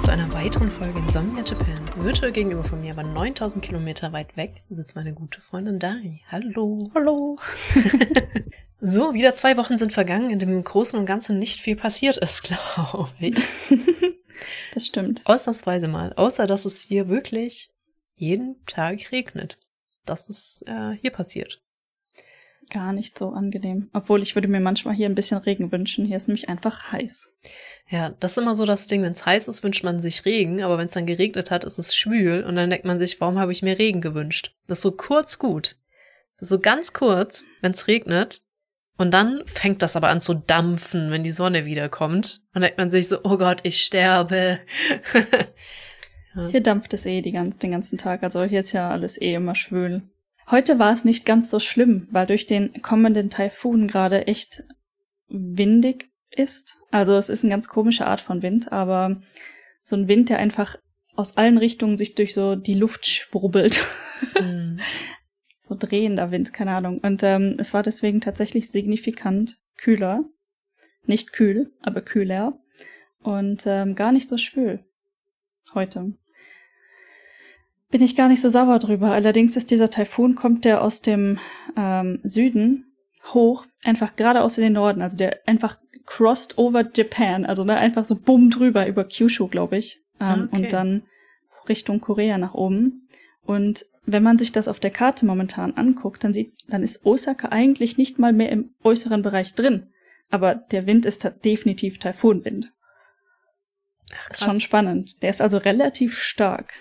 zu einer weiteren Folge Insomnia Japan. Virtual gegenüber von mir, aber 9000 Kilometer weit weg, sitzt meine gute Freundin Dari. Hallo. Hallo. so, wieder zwei Wochen sind vergangen, in dem im Großen und Ganzen nicht viel passiert ist, glaube ich. das stimmt. Ausnahmsweise mal. Außer, dass es hier wirklich jeden Tag regnet. Das ist äh, hier passiert. Gar nicht so angenehm. Obwohl ich würde mir manchmal hier ein bisschen Regen wünschen. Hier ist nämlich einfach heiß. Ja, das ist immer so das Ding. Wenn es heiß ist, wünscht man sich Regen, aber wenn es dann geregnet hat, ist es schwül und dann denkt man sich, warum habe ich mir Regen gewünscht? Das ist so kurz gut. Das ist so ganz kurz, wenn es regnet. Und dann fängt das aber an zu dampfen, wenn die Sonne wiederkommt. Und dann denkt man sich so, oh Gott, ich sterbe. ja. Hier dampft es eh die ganz, den ganzen Tag. Also hier ist ja alles eh immer schwül. Heute war es nicht ganz so schlimm, weil durch den kommenden Taifun gerade echt windig ist. Also es ist eine ganz komische Art von Wind, aber so ein Wind, der einfach aus allen Richtungen sich durch so die Luft schwurbelt. Mhm. so drehender Wind, keine Ahnung. Und ähm, es war deswegen tatsächlich signifikant kühler. Nicht kühl, aber kühler. Und ähm, gar nicht so schwül. Heute. Bin ich gar nicht so sauer drüber. Allerdings ist dieser Taifun, kommt der aus dem ähm, Süden hoch, einfach geradeaus in den Norden. Also der einfach crossed over Japan, also ne, einfach so bumm drüber über Kyushu, glaube ich. Ähm, okay. Und dann Richtung Korea nach oben. Und wenn man sich das auf der Karte momentan anguckt, dann sieht, dann ist Osaka eigentlich nicht mal mehr im äußeren Bereich drin. Aber der Wind ist definitiv Taifunwind. Ach, ist schon spannend. Der ist also relativ stark.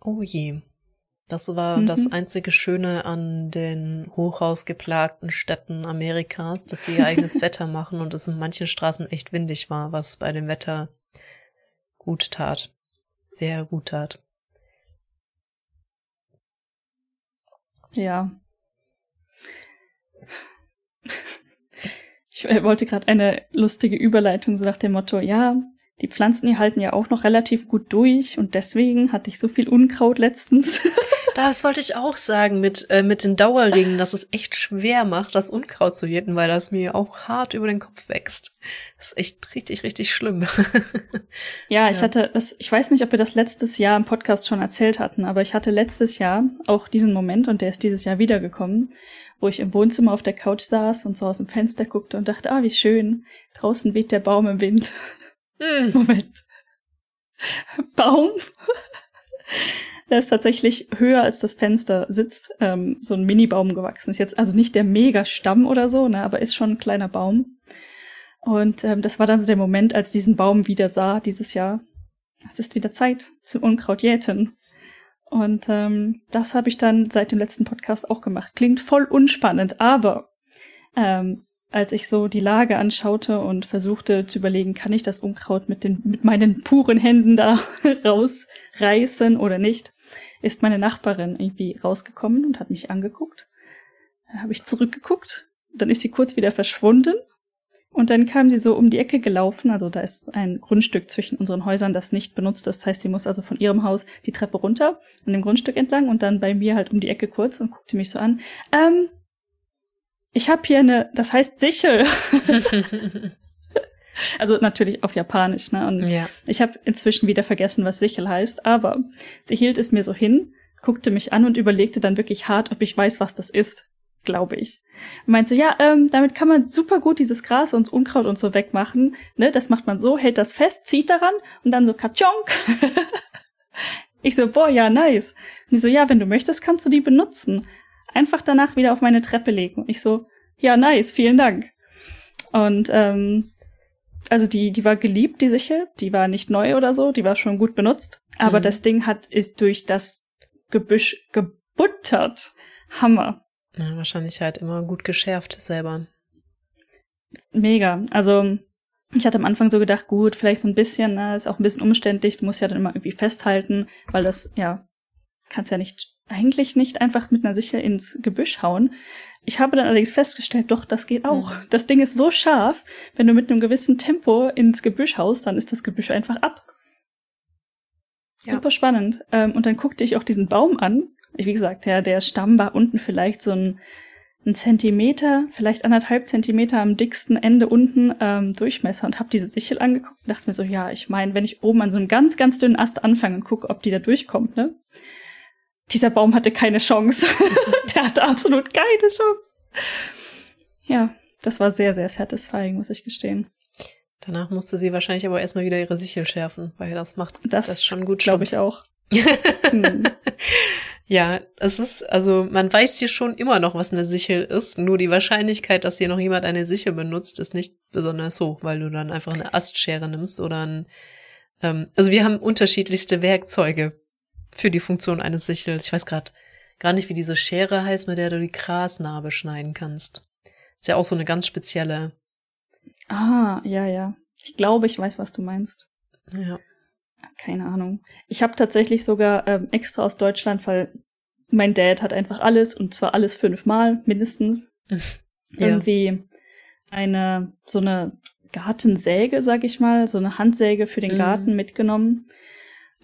Oh je. Das war mhm. das einzige Schöne an den hochhausgeplagten Städten Amerikas, dass sie ihr eigenes Wetter machen und es in manchen Straßen echt windig war, was bei dem Wetter gut tat. Sehr gut tat. Ja. Ich wollte gerade eine lustige Überleitung so nach dem Motto, ja, die Pflanzen, die halten ja auch noch relativ gut durch und deswegen hatte ich so viel Unkraut letztens. Das wollte ich auch sagen mit, äh, mit den Dauerringen, dass es echt schwer macht, das Unkraut zu jäten, weil das mir auch hart über den Kopf wächst. Das ist echt richtig, richtig schlimm. ja, ich ja. hatte das, ich weiß nicht, ob wir das letztes Jahr im Podcast schon erzählt hatten, aber ich hatte letztes Jahr auch diesen Moment und der ist dieses Jahr wiedergekommen, wo ich im Wohnzimmer auf der Couch saß und so aus dem Fenster guckte und dachte, ah, wie schön, draußen weht der Baum im Wind. Hm. Moment. Baum? ist tatsächlich höher als das Fenster sitzt, ähm, so ein Mini-Baum gewachsen. Ist jetzt also nicht der Mega-Stamm oder so, ne, aber ist schon ein kleiner Baum. Und ähm, das war dann so der Moment, als diesen Baum wieder sah dieses Jahr. Es ist wieder Zeit zum Unkraut jäten. Und ähm, das habe ich dann seit dem letzten Podcast auch gemacht. Klingt voll unspannend, aber ähm, als ich so die Lage anschaute und versuchte zu überlegen, kann ich das Unkraut mit den mit meinen puren Händen da rausreißen oder nicht, ist meine Nachbarin irgendwie rausgekommen und hat mich angeguckt. Dann habe ich zurückgeguckt, dann ist sie kurz wieder verschwunden und dann kam sie so um die Ecke gelaufen, also da ist ein Grundstück zwischen unseren Häusern, das nicht benutzt ist. Das heißt, sie muss also von ihrem Haus die Treppe runter, an dem Grundstück entlang und dann bei mir halt um die Ecke kurz und guckte mich so an. Ähm, ich habe hier eine, das heißt Sichel. also natürlich auf Japanisch, ne? Und ja. ich habe inzwischen wieder vergessen, was Sichel heißt, aber sie hielt es mir so hin, guckte mich an und überlegte dann wirklich hart, ob ich weiß, was das ist, glaube ich. Meint so, ja, ähm, damit kann man super gut dieses Gras und Unkraut und so wegmachen, ne? Das macht man so, hält das fest, zieht daran und dann so katschonk. ich so, boah, ja, nice. Und die so, ja, wenn du möchtest, kannst du die benutzen einfach danach wieder auf meine Treppe legen. Und ich so, ja, nice, vielen Dank. Und ähm, also die, die war geliebt, die Sichel. Die war nicht neu oder so, die war schon gut benutzt. Aber mhm. das Ding hat ist durch das Gebüsch gebuttert. Hammer. Ja, wahrscheinlich halt immer gut geschärft selber. Mega. Also ich hatte am Anfang so gedacht, gut, vielleicht so ein bisschen, ne, ist auch ein bisschen umständlich, du musst ja dann immer irgendwie festhalten, weil das, ja, kannst ja nicht eigentlich nicht einfach mit einer Sichel ins Gebüsch hauen. Ich habe dann allerdings festgestellt, doch, das geht auch. Mhm. Das Ding ist so scharf, wenn du mit einem gewissen Tempo ins Gebüsch haust, dann ist das Gebüsch einfach ab. Ja. Super spannend. Ähm, und dann guckte ich auch diesen Baum an. Wie gesagt, ja, der Stamm war unten vielleicht so ein, ein Zentimeter, vielleicht anderthalb Zentimeter am dicksten Ende unten ähm, Durchmesser und habe diese Sichel angeguckt und dachte mir so, ja, ich meine, wenn ich oben an so einem ganz, ganz dünnen Ast anfange und gucke, ob die da durchkommt, ne? Dieser Baum hatte keine Chance. der hatte absolut keine Chance. Ja, das war sehr, sehr satisfying, muss ich gestehen. Danach musste sie wahrscheinlich aber erstmal wieder ihre Sichel schärfen, weil das macht das, das schon gut. Glaube ich auch. hm. Ja, es ist, also man weiß hier schon immer noch, was eine Sichel ist. Nur die Wahrscheinlichkeit, dass hier noch jemand eine Sichel benutzt, ist nicht besonders hoch, weil du dann einfach eine Astschere nimmst oder ein. Ähm, also wir haben unterschiedlichste Werkzeuge für die Funktion eines Sichels. Ich weiß gerade gar nicht, wie diese Schere heißt, mit der du die Grasnarbe schneiden kannst. Ist ja auch so eine ganz spezielle. Ah, ja, ja. Ich glaube, ich weiß, was du meinst. Ja. Keine Ahnung. Ich habe tatsächlich sogar ähm, extra aus Deutschland, weil mein Dad hat einfach alles und zwar alles fünfmal mindestens. ja. Irgendwie eine so eine Gartensäge, sag ich mal, so eine Handsäge für den mhm. Garten mitgenommen.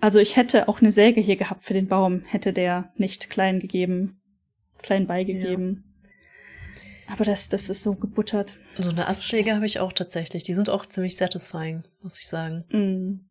Also ich hätte auch eine Säge hier gehabt für den Baum, hätte der nicht klein gegeben, klein beigegeben. Ja. Aber das, das ist so gebuttert. So eine Astsäge habe ich auch tatsächlich. Die sind auch ziemlich satisfying, muss ich sagen. Mm.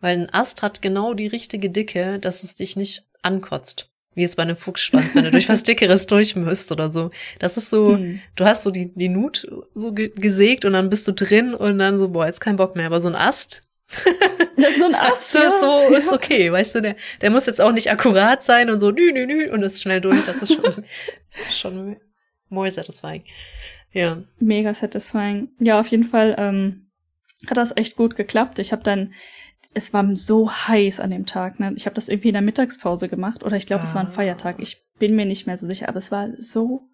Weil ein Ast hat genau die richtige Dicke, dass es dich nicht ankotzt. Wie es bei einem Fuchsschwanz, wenn du durch was Dickeres durch müsst oder so. Das ist so, mm. du hast so die, die Nut so ge gesägt und dann bist du drin und dann so, boah, jetzt kein Bock mehr. Aber so ein Ast, das ist so ein Ast. Das ist so, ist okay, weißt du, der, der muss jetzt auch nicht akkurat sein und so, nü, nü, nü, und ist schnell durch. Das ist schon, schon more satisfying. Ja. Mega satisfying. Ja, auf jeden Fall ähm, hat das echt gut geklappt. Ich habe dann, es war so heiß an dem Tag, ne? Ich habe das irgendwie in der Mittagspause gemacht oder ich glaube, ah. es war ein. Feiertag. Ich bin mir nicht mehr so sicher, aber es war so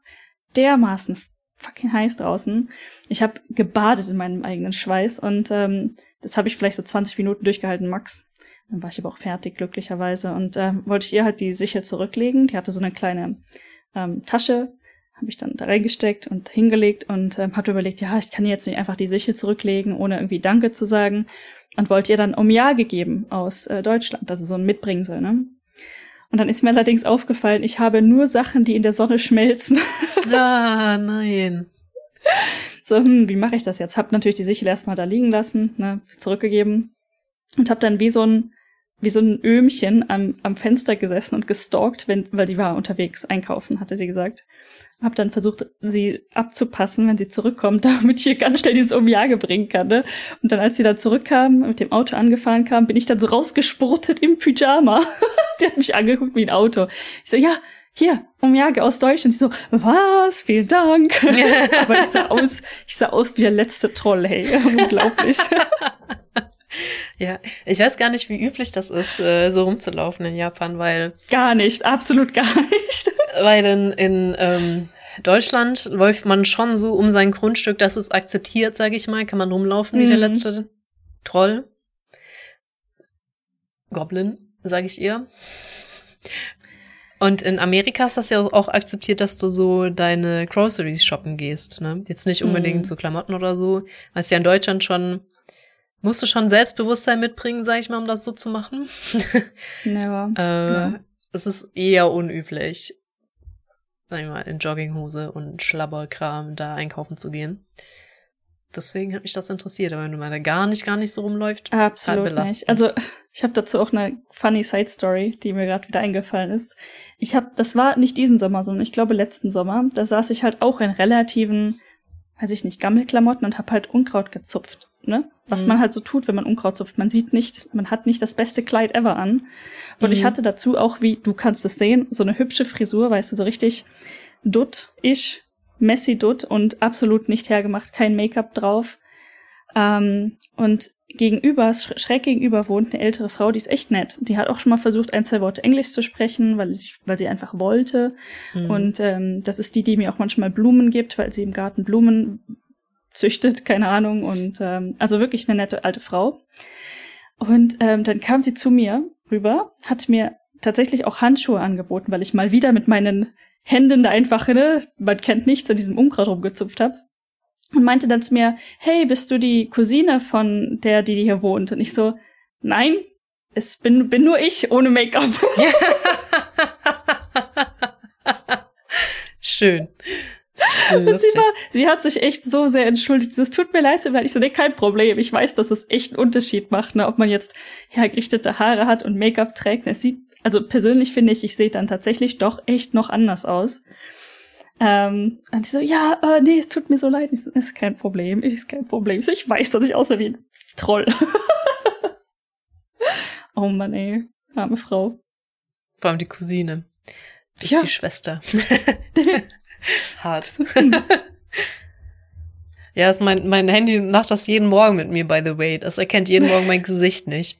dermaßen fucking heiß draußen. Ich habe gebadet in meinem eigenen Schweiß und ähm, das habe ich vielleicht so 20 Minuten durchgehalten, max. Dann war ich aber auch fertig, glücklicherweise. Und äh, wollte ich ihr halt die Sichel zurücklegen. Die hatte so eine kleine ähm, Tasche, habe ich dann da reingesteckt und hingelegt und ähm, hatte überlegt, ja, ich kann jetzt nicht einfach die Sichel zurücklegen, ohne irgendwie Danke zu sagen. Und wollte ihr dann Omja gegeben aus äh, Deutschland, also so ein Mitbringsel, ne? Und dann ist mir allerdings aufgefallen, ich habe nur Sachen, die in der Sonne schmelzen. Ah, nein. So, hm, wie mache ich das jetzt? Hab natürlich die Sichel erstmal da liegen lassen, ne, zurückgegeben und hab dann wie so ein wie so ein Öhmchen am, am Fenster gesessen und gestalkt, wenn, weil sie war unterwegs einkaufen, hatte sie gesagt. Hab dann versucht, sie abzupassen, wenn sie zurückkommt, damit ich ihr ganz schnell dieses Umjage bringen kann. Ne? Und dann, als sie da zurückkam, mit dem Auto angefahren kam, bin ich dann so rausgespurtet im Pyjama. sie hat mich angeguckt wie ein Auto. Ich so, ja, hier, Umjage aus Deutschland. Ich so, was? Vielen Dank. Aber ich sah aus, ich sah aus wie der letzte Troll, hey. Unglaublich. Ja, ich weiß gar nicht, wie üblich das ist, äh, so rumzulaufen in Japan, weil. Gar nicht, absolut gar nicht. Weil in, in ähm, Deutschland läuft man schon so um sein Grundstück, dass es akzeptiert, sage ich mal, kann man rumlaufen wie mhm. der letzte Troll. Goblin, sage ich ihr. Und in Amerika ist das ja auch akzeptiert, dass du so deine Groceries shoppen gehst. Ne? Jetzt nicht unbedingt mhm. so Klamotten oder so. Weißt ja in Deutschland schon, musst du schon Selbstbewusstsein mitbringen, sag ich mal, um das so zu machen. ja. äh, ja. Es ist eher unüblich, sag ich mal, in Jogginghose und Schlabberkram da einkaufen zu gehen deswegen hat mich das interessiert. Aber wenn du mal da gar nicht, gar nicht so rumläuft, absolut halt nicht. Also ich habe dazu auch eine funny Side Story, die mir gerade wieder eingefallen ist. Ich habe, das war nicht diesen Sommer, sondern ich glaube letzten Sommer. Da saß ich halt auch in relativen, weiß ich nicht, Gammelklamotten und habe halt Unkraut gezupft. Ne? Was mhm. man halt so tut, wenn man Unkraut zupft. Man sieht nicht, man hat nicht das beste Kleid ever an. Und mhm. ich hatte dazu auch, wie du kannst es sehen, so eine hübsche Frisur, weißt du, so richtig dutt-ish messy dutt und absolut nicht hergemacht, kein Make-up drauf. Ähm, und gegenüber, schräg gegenüber wohnt eine ältere Frau, die ist echt nett. Die hat auch schon mal versucht, ein, zwei Worte Englisch zu sprechen, weil sie, weil sie einfach wollte. Mhm. Und ähm, das ist die, die mir auch manchmal Blumen gibt, weil sie im Garten Blumen züchtet, keine Ahnung. Und ähm, also wirklich eine nette alte Frau. Und ähm, dann kam sie zu mir rüber, hat mir tatsächlich auch Handschuhe angeboten, weil ich mal wieder mit meinen Händen da einfach, ne, man kennt nichts, an diesem Unkraut rumgezupft habe. Und meinte dann zu mir, hey, bist du die Cousine von der, die hier wohnt? Und ich so, nein, es bin, bin nur ich ohne Make-up. Schön. Und sie, war, sie hat sich echt so sehr entschuldigt. Es tut mir leid, weil ich so, nee, kein Problem. Ich weiß, dass es echt einen Unterschied macht, ne, ob man jetzt hergerichtete Haare hat und Make-up trägt. Es sieht, also persönlich finde ich, ich sehe dann tatsächlich doch echt noch anders aus. Ähm, und sie so, ja, äh, nee, es tut mir so leid. Ich so, ist kein Problem, ist kein Problem. Ich, so, ich weiß, dass ich aussehe wie ein Troll. oh Mann, ey. Arme Frau. Vor allem die Cousine. Ich Ja. die Schwester. Hart. ja, ist mein, mein Handy macht das jeden Morgen mit mir, by the way. Das erkennt jeden Morgen mein Gesicht nicht.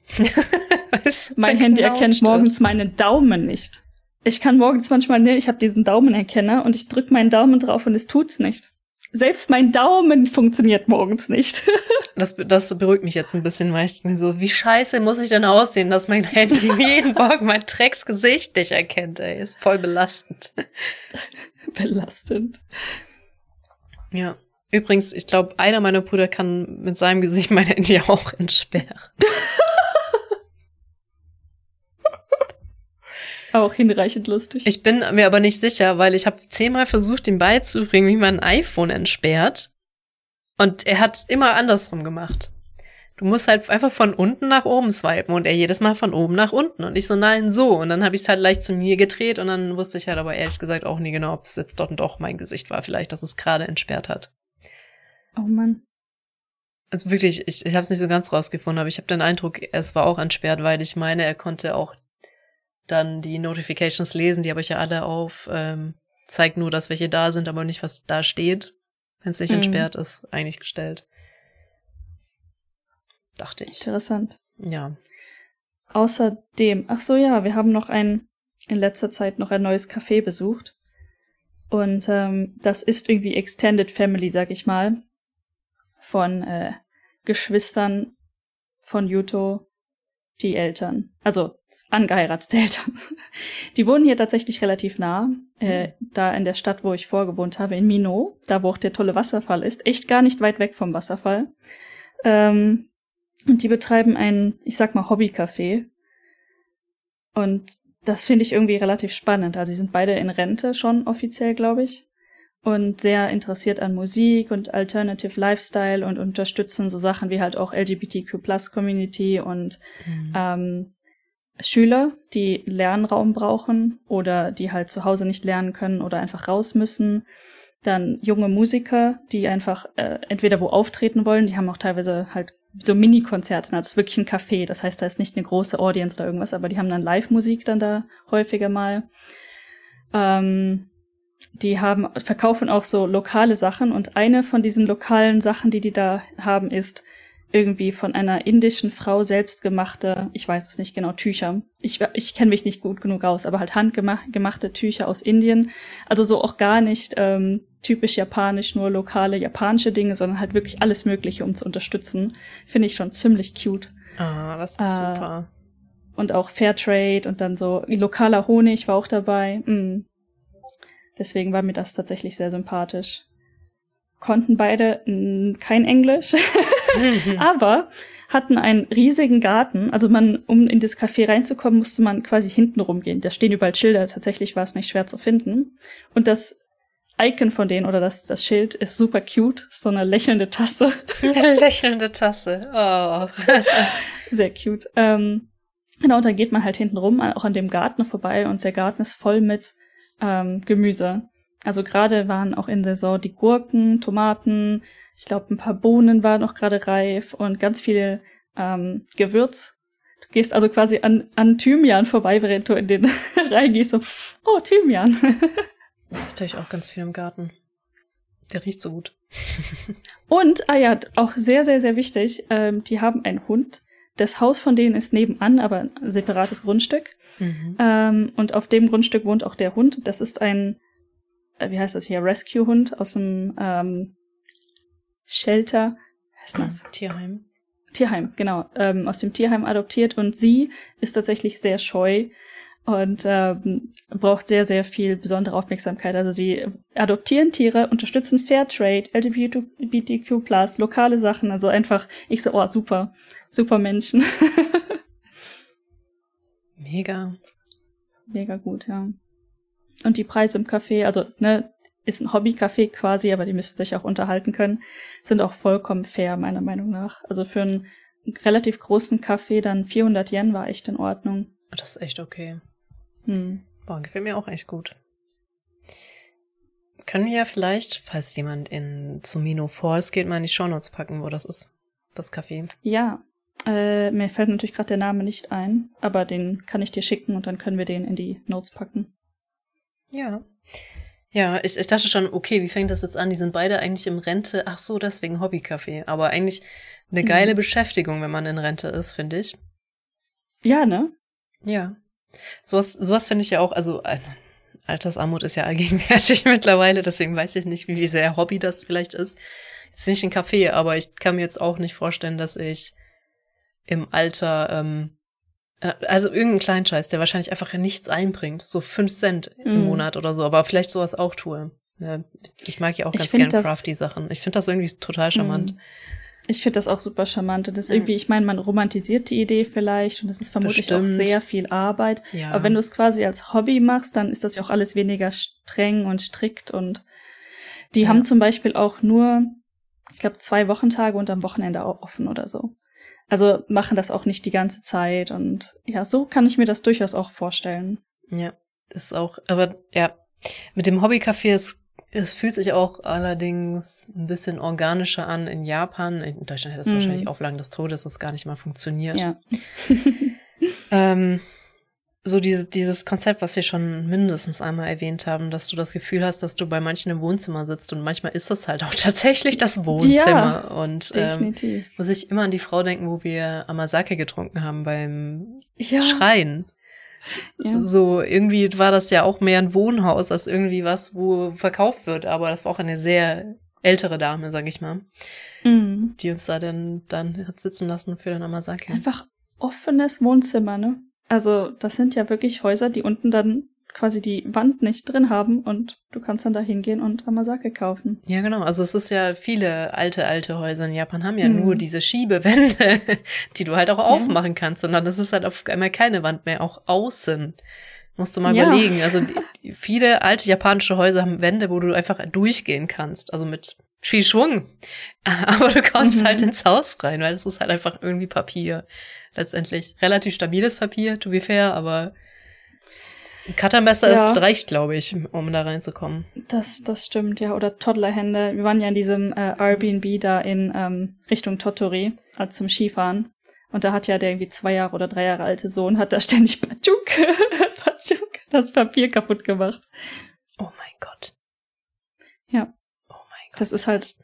Weil's Mein Handy erkennt ist. morgens meinen Daumen nicht. Ich kann morgens manchmal, ne, ich habe diesen Daumenerkenner und ich drück meinen Daumen drauf und es tut's nicht. Selbst mein Daumen funktioniert morgens nicht. Das, das beruhigt mich jetzt ein bisschen, weil ich mir so, wie scheiße muss ich denn aussehen, dass mein Handy jeden Morgen mein Drecksgesicht nicht erkennt, ey. Ist voll belastend. Belastend. Ja. Übrigens, ich glaube, einer meiner Brüder kann mit seinem Gesicht mein Handy auch entsperren. Auch hinreichend lustig. Ich bin mir aber nicht sicher, weil ich habe zehnmal versucht, ihm beizubringen, wie man ein iPhone entsperrt. Und er hat immer andersrum gemacht. Du musst halt einfach von unten nach oben swipen und er jedes Mal von oben nach unten. Und ich so, nein, so. Und dann habe ich es halt leicht zu mir gedreht und dann wusste ich halt aber ehrlich gesagt auch nie genau, ob es jetzt dort doch mein Gesicht war, vielleicht, dass es gerade entsperrt hat. oh Mann. Also wirklich, ich, ich habe es nicht so ganz rausgefunden, aber ich habe den Eindruck, es war auch entsperrt, weil ich meine, er konnte auch dann die Notifications lesen, die habe ich ja alle auf, ähm, zeigt nur, dass welche da sind, aber nicht, was da steht, wenn es nicht Mhm. entsperrt ist, eigentlich gestellt. Dachte ich. Interessant. Ja. Außerdem, ach so ja, wir haben noch ein, in letzter Zeit noch ein neues Café besucht. Und ähm, das ist irgendwie Extended Family, sag ich mal. Von äh, Geschwistern von Yuto, die Eltern. Also angeheiratete Eltern. Die wohnen hier tatsächlich relativ nah. Äh, da in der Stadt, wo ich vorgewohnt habe, in Mino, da wo auch der tolle Wasserfall ist. Echt gar nicht weit weg vom Wasserfall. Ähm, und die betreiben ein, ich sag mal, Hobbycafé. Und das finde ich irgendwie relativ spannend. Also sie sind beide in Rente schon offiziell, glaube ich. Und sehr interessiert an Musik und Alternative Lifestyle und unterstützen so Sachen wie halt auch LGBTQ Plus Community und Mhm. ähm, Schüler, die Lernraum brauchen oder die halt zu Hause nicht lernen können oder einfach raus müssen. Dann junge Musiker, die einfach äh, entweder wo auftreten wollen, die haben auch teilweise halt so Mini-Konzerte, also es ist wirklich ein Café, das heißt, da ist nicht eine große Audience oder irgendwas, aber die haben dann Live-Musik dann da häufiger mal. Ähm, die haben, verkaufen auch so lokale Sachen und eine von diesen lokalen Sachen, die die da haben, ist irgendwie von einer indischen Frau selbst gemachte, ich weiß es nicht genau, Tücher. Ich, ich kenne mich nicht gut genug aus, aber halt handgemachte Tücher aus Indien. Also so auch gar nicht ähm, typisch japanisch, nur lokale japanische Dinge, sondern halt wirklich alles Mögliche, um zu unterstützen. Finde ich schon ziemlich cute. Ah, das ist Äh, super. Und auch Fairtrade und dann so lokaler Honig war auch dabei. Mm. Deswegen war mir das tatsächlich sehr sympathisch. Konnten beide kein Englisch. Mhm. aber hatten einen riesigen Garten. Also man, um in das Café reinzukommen, musste man quasi hinten rumgehen. Da stehen überall Schilder. Tatsächlich war es nicht schwer zu finden. Und das Icon von denen oder das, das Schild ist super cute. Ist so eine lächelnde Tasse. Eine lächelnde Tasse. Oh. Sehr cute. Ähm, genau, und dann geht man halt hinten rum, auch an dem Garten vorbei und der Garten ist voll mit ähm, Gemüse. Also gerade waren auch in Saison die Gurken, Tomaten, ich glaube ein paar Bohnen waren noch gerade reif und ganz viel ähm, Gewürz. Du gehst also quasi an, an Thymian vorbei, während du in den reingehst. So, oh, Thymian. Das tue ich auch ganz viel im Garten. Der riecht so gut. Und, ah ja, auch sehr, sehr, sehr wichtig, ähm, die haben einen Hund. Das Haus von denen ist nebenan, aber ein separates Grundstück. Mhm. Ähm, und auf dem Grundstück wohnt auch der Hund. Das ist ein, äh, wie heißt das hier, Rescue-Hund aus dem ähm, Shelter. Heißt das? Tierheim. Tierheim, genau. Ähm, aus dem Tierheim adoptiert und sie ist tatsächlich sehr scheu. und ähm, braucht sehr, sehr viel besondere Aufmerksamkeit. Also sie adoptieren Tiere, unterstützen Fairtrade, LGBTQ+, lokale Sachen, also einfach, ich so, oh, super, super Menschen. Mega. Mega gut, ja. Und die Preise im Café, also, ne, ist ein Hobbycafé quasi, aber die müssen sich auch unterhalten können, sind auch vollkommen fair, meiner Meinung nach. Also für einen relativ großen Café dann 400 Yen war echt in Ordnung. Das ist echt okay. Hm. Boah, gefällt mir auch echt gut. Können wir ja vielleicht, falls jemand in Zumino Falls geht, mal in die Shownotes packen, wo das ist. Das Café. Ja. Äh, mir fällt natürlich gerade der Name nicht ein, aber den kann ich dir schicken und dann können wir den in die Notes packen. Ja. Ja, ich, ich dachte schon, okay, wie fängt das jetzt an? Die sind beide eigentlich im Rente. Ach so, deswegen Hobbycafé. Aber eigentlich eine geile mhm. Beschäftigung, wenn man in Rente ist, finde ich. Ja, ne? Ja. Sowas, sowas finde ich ja auch, also äh, Altersarmut ist ja allgegenwärtig mittlerweile, deswegen weiß ich nicht, wie sehr Hobby das vielleicht ist. Ist nicht ein Café, aber ich kann mir jetzt auch nicht vorstellen, dass ich im Alter, ähm, äh, also irgendeinen Kleinscheiß, der wahrscheinlich einfach nichts einbringt, so fünf Cent im mm. Monat oder so, aber vielleicht sowas auch tue. Ja, ich mag ja auch ganz gern Crafty-Sachen. Ich finde das irgendwie total charmant. Mm. Ich finde das auch super charmant. Und das ist irgendwie, ich meine, man romantisiert die Idee vielleicht und das ist vermutlich Bestimmt. auch sehr viel Arbeit. Ja. Aber wenn du es quasi als Hobby machst, dann ist das ja auch alles weniger streng und strikt und die ja. haben zum Beispiel auch nur, ich glaube, zwei Wochentage und am Wochenende auch offen oder so. Also machen das auch nicht die ganze Zeit und ja, so kann ich mir das durchaus auch vorstellen. Ja, ist auch, aber ja, mit dem Hobbycafé ist es fühlt sich auch allerdings ein bisschen organischer an in Japan. In Deutschland hätte es mm. wahrscheinlich Auflagen des Todes, das gar nicht mal funktioniert. Ja. ähm, so diese, dieses Konzept, was wir schon mindestens einmal erwähnt haben, dass du das Gefühl hast, dass du bei manchen im Wohnzimmer sitzt und manchmal ist das halt auch tatsächlich das Wohnzimmer. Ja, und ähm, muss ich immer an die Frau denken, wo wir Amasake getrunken haben beim ja. Schreien. Ja. So, irgendwie war das ja auch mehr ein Wohnhaus als irgendwie was, wo verkauft wird, aber das war auch eine sehr ältere Dame, sag ich mal, mhm. die uns da dann, dann hat sitzen lassen für den Amasake. Einfach offenes Wohnzimmer, ne? Also, das sind ja wirklich Häuser, die unten dann quasi die Wand nicht drin haben und du kannst dann da hingehen und Amasake kaufen. Ja, genau. Also es ist ja viele alte, alte Häuser in Japan haben ja hm. nur diese Schiebewände, die du halt auch aufmachen kannst, sondern das ist halt auf einmal keine Wand mehr, auch außen. Musst du mal ja. überlegen. Also die, viele alte japanische Häuser haben Wände, wo du einfach durchgehen kannst. Also mit viel Schwung. Aber du kommst mhm. halt ins Haus rein, weil das ist halt einfach irgendwie Papier. Letztendlich relativ stabiles Papier, to be fair, aber Cuttermesser ja. ist reicht, glaube ich, um da reinzukommen. Das, das stimmt, ja. Oder Toddlerhände. Wir waren ja in diesem äh, Airbnb da in ähm, Richtung Totori, also zum Skifahren. Und da hat ja der irgendwie zwei Jahre oder drei Jahre alte Sohn, hat da ständig Batschuk, Batschuk das Papier kaputt gemacht. Oh mein Gott. Ja. Oh mein Gott. Das ist halt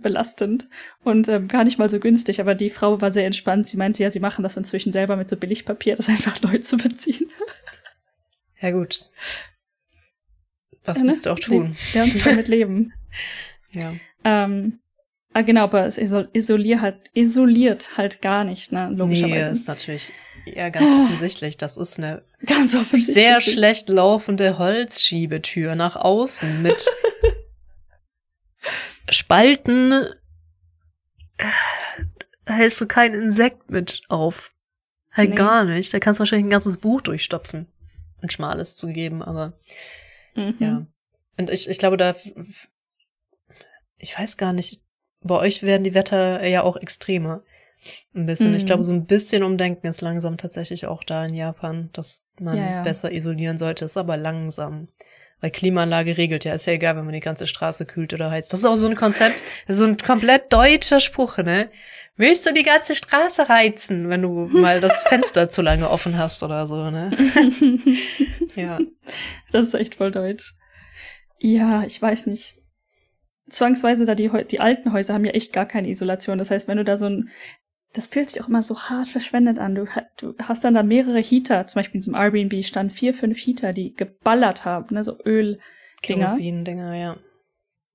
belastend und ähm, gar nicht mal so günstig, aber die Frau war sehr entspannt. Sie meinte ja, sie machen das inzwischen selber mit so Billigpapier, das einfach neu zu beziehen. Ja, gut. Was ja, willst du auch tun? Wir uns damit leben. ja. Ähm, ah, genau, aber es isoliert halt, isoliert halt gar nicht, ne, logischerweise. Nee, ist natürlich ja ganz offensichtlich. Das ist eine ganz offensichtlich. sehr schlecht laufende Holzschiebetür nach außen mit Spalten. Hältst du kein Insekt mit auf. Halt nee. gar nicht. Da kannst du wahrscheinlich ein ganzes Buch durchstopfen ein schmales zu geben, aber mhm. ja. Und ich, ich glaube, da, ich weiß gar nicht, bei euch werden die Wetter ja auch extremer. Ein bisschen. Mhm. Ich glaube, so ein bisschen Umdenken ist langsam tatsächlich auch da in Japan, dass man ja, ja. besser isolieren sollte, ist aber langsam. Weil Klimaanlage regelt ja, ist ja egal, wenn man die ganze Straße kühlt oder heizt. Das ist auch so ein Konzept, so ein komplett deutscher Spruch, ne? Willst du die ganze Straße reizen, wenn du mal das Fenster zu lange offen hast oder so, ne? ja. Das ist echt voll deutsch. Ja, ich weiß nicht. Zwangsweise da die, die alten Häuser haben ja echt gar keine Isolation. Das heißt, wenn du da so ein, das fühlt sich auch immer so hart verschwendet an. Du, du hast dann da mehrere Heater, zum Beispiel in diesem Airbnb standen vier, fünf Heater, die geballert haben, ne, so Öl. Kerosin-Dinger, ja.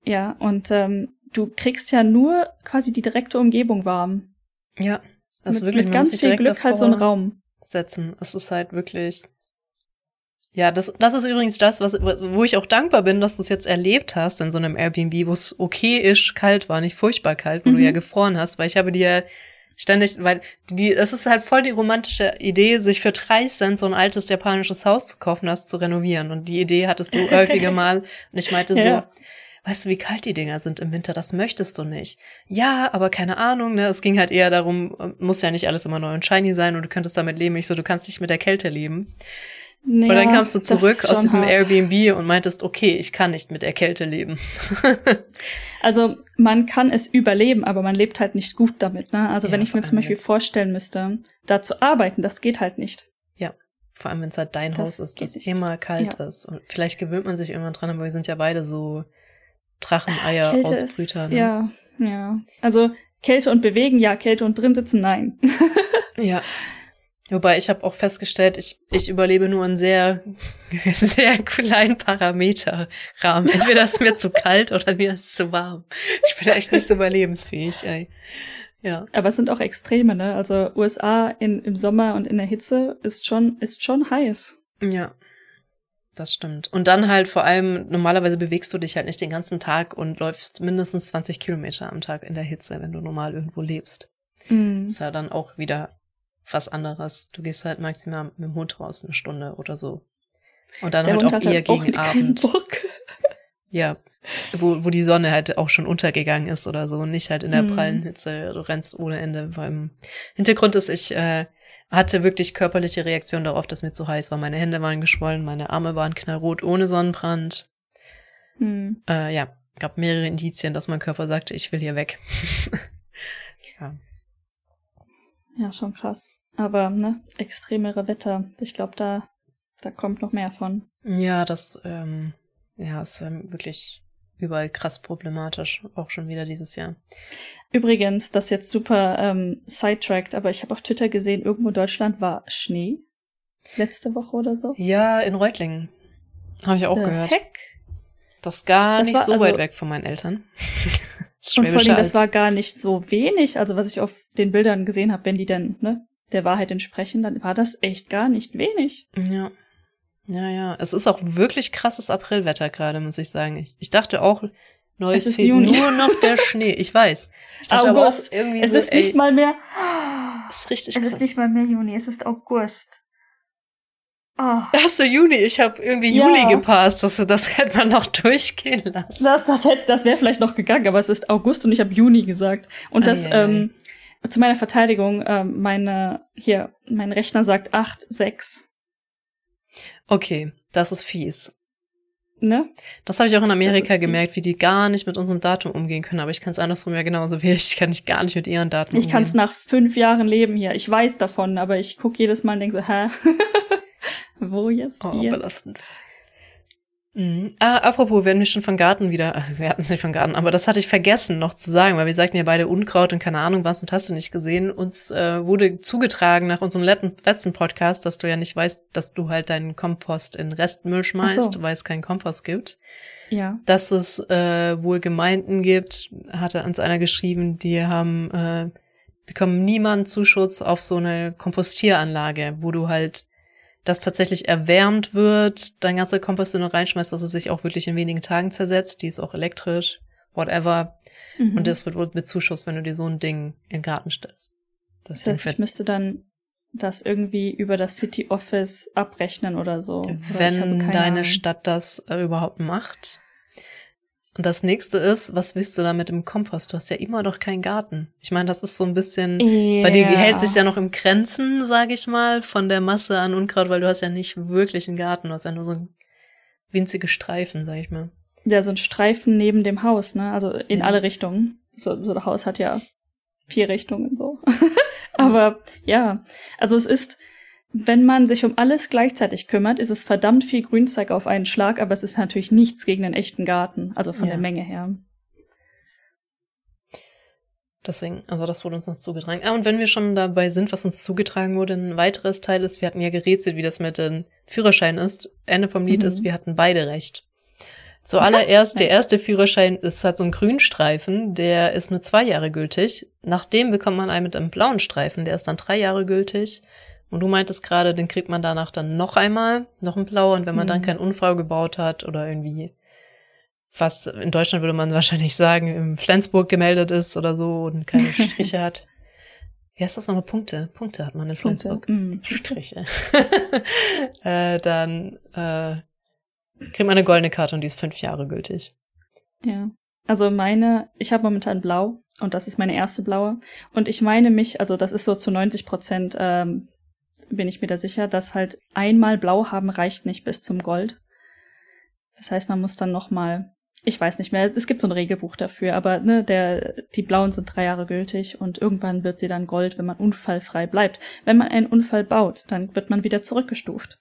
Ja, und ähm, du kriegst ja nur quasi die direkte Umgebung warm. Ja, das mit, wirklich mit ganz viel Glück halt so ein Raum. Setzen. Es ist halt wirklich Ja, das, das ist übrigens das, was, wo ich auch dankbar bin, dass du es jetzt erlebt hast in so einem Airbnb, wo es okay ist, kalt war, nicht furchtbar kalt, wo mhm. du ja gefroren hast, weil ich habe dir ständig, weil die, das ist halt voll die romantische Idee, sich für 30 Cent so ein altes japanisches Haus zu kaufen, das zu renovieren. Und die Idee hattest du häufiger mal. Und ich meinte ja. so, weißt du, wie kalt die Dinger sind im Winter? Das möchtest du nicht. Ja, aber keine Ahnung, ne? Es ging halt eher darum, muss ja nicht alles immer neu und shiny sein und du könntest damit leben. Ich so, du kannst nicht mit der Kälte leben. Naja, und dann kamst du zurück aus diesem hart. Airbnb und meintest, okay, ich kann nicht mit der Kälte leben. also man kann es überleben, aber man lebt halt nicht gut damit. Ne? Also ja, wenn ich mir zum Beispiel jetzt. vorstellen müsste, da zu arbeiten, das geht halt nicht. Ja, vor allem wenn es halt dein das Haus ist, das nicht. immer kalt ja. ist. Und vielleicht gewöhnt man sich irgendwann dran, aber wir sind ja beide so Dracheneier-Ausbrüter. Ne? Ja, ja. Also Kälte und bewegen, ja, Kälte und drin sitzen, nein. ja. Wobei ich habe auch festgestellt, ich, ich überlebe nur einen sehr, sehr kleinen Parameterrahmen. Entweder ist mir zu kalt oder mir ist zu warm. Ich bin echt nicht so überlebensfähig, ey. Ja. Aber es sind auch Extreme, ne? Also USA in, im Sommer und in der Hitze ist schon, ist schon heiß. Ja. Das stimmt. Und dann halt vor allem, normalerweise bewegst du dich halt nicht den ganzen Tag und läufst mindestens 20 Kilometer am Tag in der Hitze, wenn du normal irgendwo lebst. Mhm. Ist ja dann auch wieder was anderes. Du gehst halt maximal mit dem Hund raus eine Stunde oder so. Und dann Der halt Hund auch eher halt gegen auch Abend. Ja, wo, wo die Sonne halt auch schon untergegangen ist oder so und nicht halt in der mhm. prallen Hitze. Du rennst ohne Ende. Beim Hintergrund ist, ich äh, hatte wirklich körperliche Reaktion darauf, dass mir zu heiß war. Meine Hände waren geschwollen, meine Arme waren knallrot ohne Sonnenbrand. Mhm. Äh, ja, gab mehrere Indizien, dass mein Körper sagte, ich will hier weg. ja. Ja, schon krass. Aber, ne, extremere Wetter. Ich glaube, da, da kommt noch mehr von. Ja, das, ähm, ja, ist wirklich überall krass problematisch, auch schon wieder dieses Jahr. Übrigens, das jetzt super ähm, sidetracked, aber ich habe auf Twitter gesehen, irgendwo in Deutschland war Schnee. Letzte Woche oder so. Ja, in Reutlingen. Habe ich auch The gehört. Heck? Das ist gar das nicht war, so also, weit weg von meinen Eltern. Und vor allem, das war gar nicht so wenig. Also was ich auf den Bildern gesehen habe, wenn die denn ne, der Wahrheit entsprechen, dann war das echt gar nicht wenig. Ja. Ja, ja. Es ist auch wirklich krasses Aprilwetter gerade, muss ich sagen. Ich, ich dachte auch, neues es ist Juni. nur noch der Schnee. Ich weiß. Ich August. Irgendwie es so, ist nicht ey, mal mehr. Es ist richtig Es krass. ist nicht mal mehr Juni, es ist August. Oh. Hast du Juni? Ich habe irgendwie ja. Juli gepasst. Das, das hätte man noch durchgehen lassen. Das, das, hätte, das wäre vielleicht noch gegangen, aber es ist August und ich habe Juni gesagt. Und das, ei, ei, ähm, zu meiner Verteidigung, ähm, meine, hier, mein Rechner sagt 8, 6. Okay, das ist fies. Ne? Das habe ich auch in Amerika gemerkt, wie die gar nicht mit unserem Datum umgehen können. Aber ich kann es andersrum ja genauso wie ich. Ich kann nicht gar nicht mit ihren Daten ich umgehen. Ich kann es nach fünf Jahren leben hier. Ich weiß davon, aber ich gucke jedes Mal und denke so, hä? Wo jetzt? Oh, jetzt? belastend. Mhm. Ah, apropos, wenn wir schon von Garten wieder, ach, wir hatten es nicht von Garten, aber das hatte ich vergessen noch zu sagen, weil wir sagten ja beide Unkraut und keine Ahnung was und hast du nicht gesehen. Uns äh, wurde zugetragen nach unserem letzten, Podcast, dass du ja nicht weißt, dass du halt deinen Kompost in Restmüll schmeißt, so. weil es keinen Kompost gibt. Ja. Dass es äh, wohl Gemeinden gibt, hatte uns einer geschrieben, die haben äh, bekommen niemand Zuschuss auf so eine Kompostieranlage, wo du halt das tatsächlich erwärmt wird, dein ganzer Kompost nur reinschmeißt, dass es sich auch wirklich in wenigen Tagen zersetzt. Die ist auch elektrisch, whatever. Mhm. Und das wird wohl mit Zuschuss, wenn du dir so ein Ding in den Garten stellst. Das, das heißt, ich müsste dann das irgendwie über das City Office abrechnen oder so. Oder wenn deine Ahnung. Stadt das äh, überhaupt macht. Und das nächste ist, was willst du da mit dem Kompost? Du hast ja immer noch keinen Garten. Ich meine, das ist so ein bisschen, yeah. bei dir hältst dich ja noch im Grenzen, sage ich mal, von der Masse an Unkraut, weil du hast ja nicht wirklich einen Garten, du hast ja nur so winzige Streifen, sag ich mal. Ja, so ein Streifen neben dem Haus, ne? Also in ja. alle Richtungen. So, so ein Haus hat ja vier Richtungen so. Aber ja, also es ist, wenn man sich um alles gleichzeitig kümmert, ist es verdammt viel Grünzeug auf einen Schlag, aber es ist natürlich nichts gegen einen echten Garten, also von ja. der Menge her. Deswegen, also das wurde uns noch zugetragen. Ah, und wenn wir schon dabei sind, was uns zugetragen wurde, ein weiteres Teil ist, wir hatten ja gerätselt, wie das mit dem Führerschein ist. Ende vom Lied mhm. ist, wir hatten beide recht. Zuallererst, der erste Führerschein ist halt so ein Grünstreifen, der ist nur zwei Jahre gültig. Nachdem bekommt man einen mit einem blauen Streifen, der ist dann drei Jahre gültig. Und du meintest gerade, den kriegt man danach dann noch einmal, noch ein Blau. Und wenn man mhm. dann keinen Unfall gebaut hat oder irgendwie was in Deutschland würde man wahrscheinlich sagen, im Flensburg gemeldet ist oder so und keine Striche hat. Wie heißt das nochmal? Punkte. Punkte hat man in Flensburg. Mm. Striche. äh, dann äh, kriegt man eine goldene Karte und die ist fünf Jahre gültig. Ja. Also meine, ich habe momentan blau und das ist meine erste blaue. Und ich meine mich, also das ist so zu 90 Prozent, ähm, bin ich mir da sicher, dass halt einmal blau haben reicht nicht bis zum Gold. Das heißt, man muss dann nochmal ich weiß nicht mehr, es gibt so ein Regelbuch dafür, aber ne, der, die blauen sind drei Jahre gültig und irgendwann wird sie dann Gold, wenn man unfallfrei bleibt. Wenn man einen Unfall baut, dann wird man wieder zurückgestuft.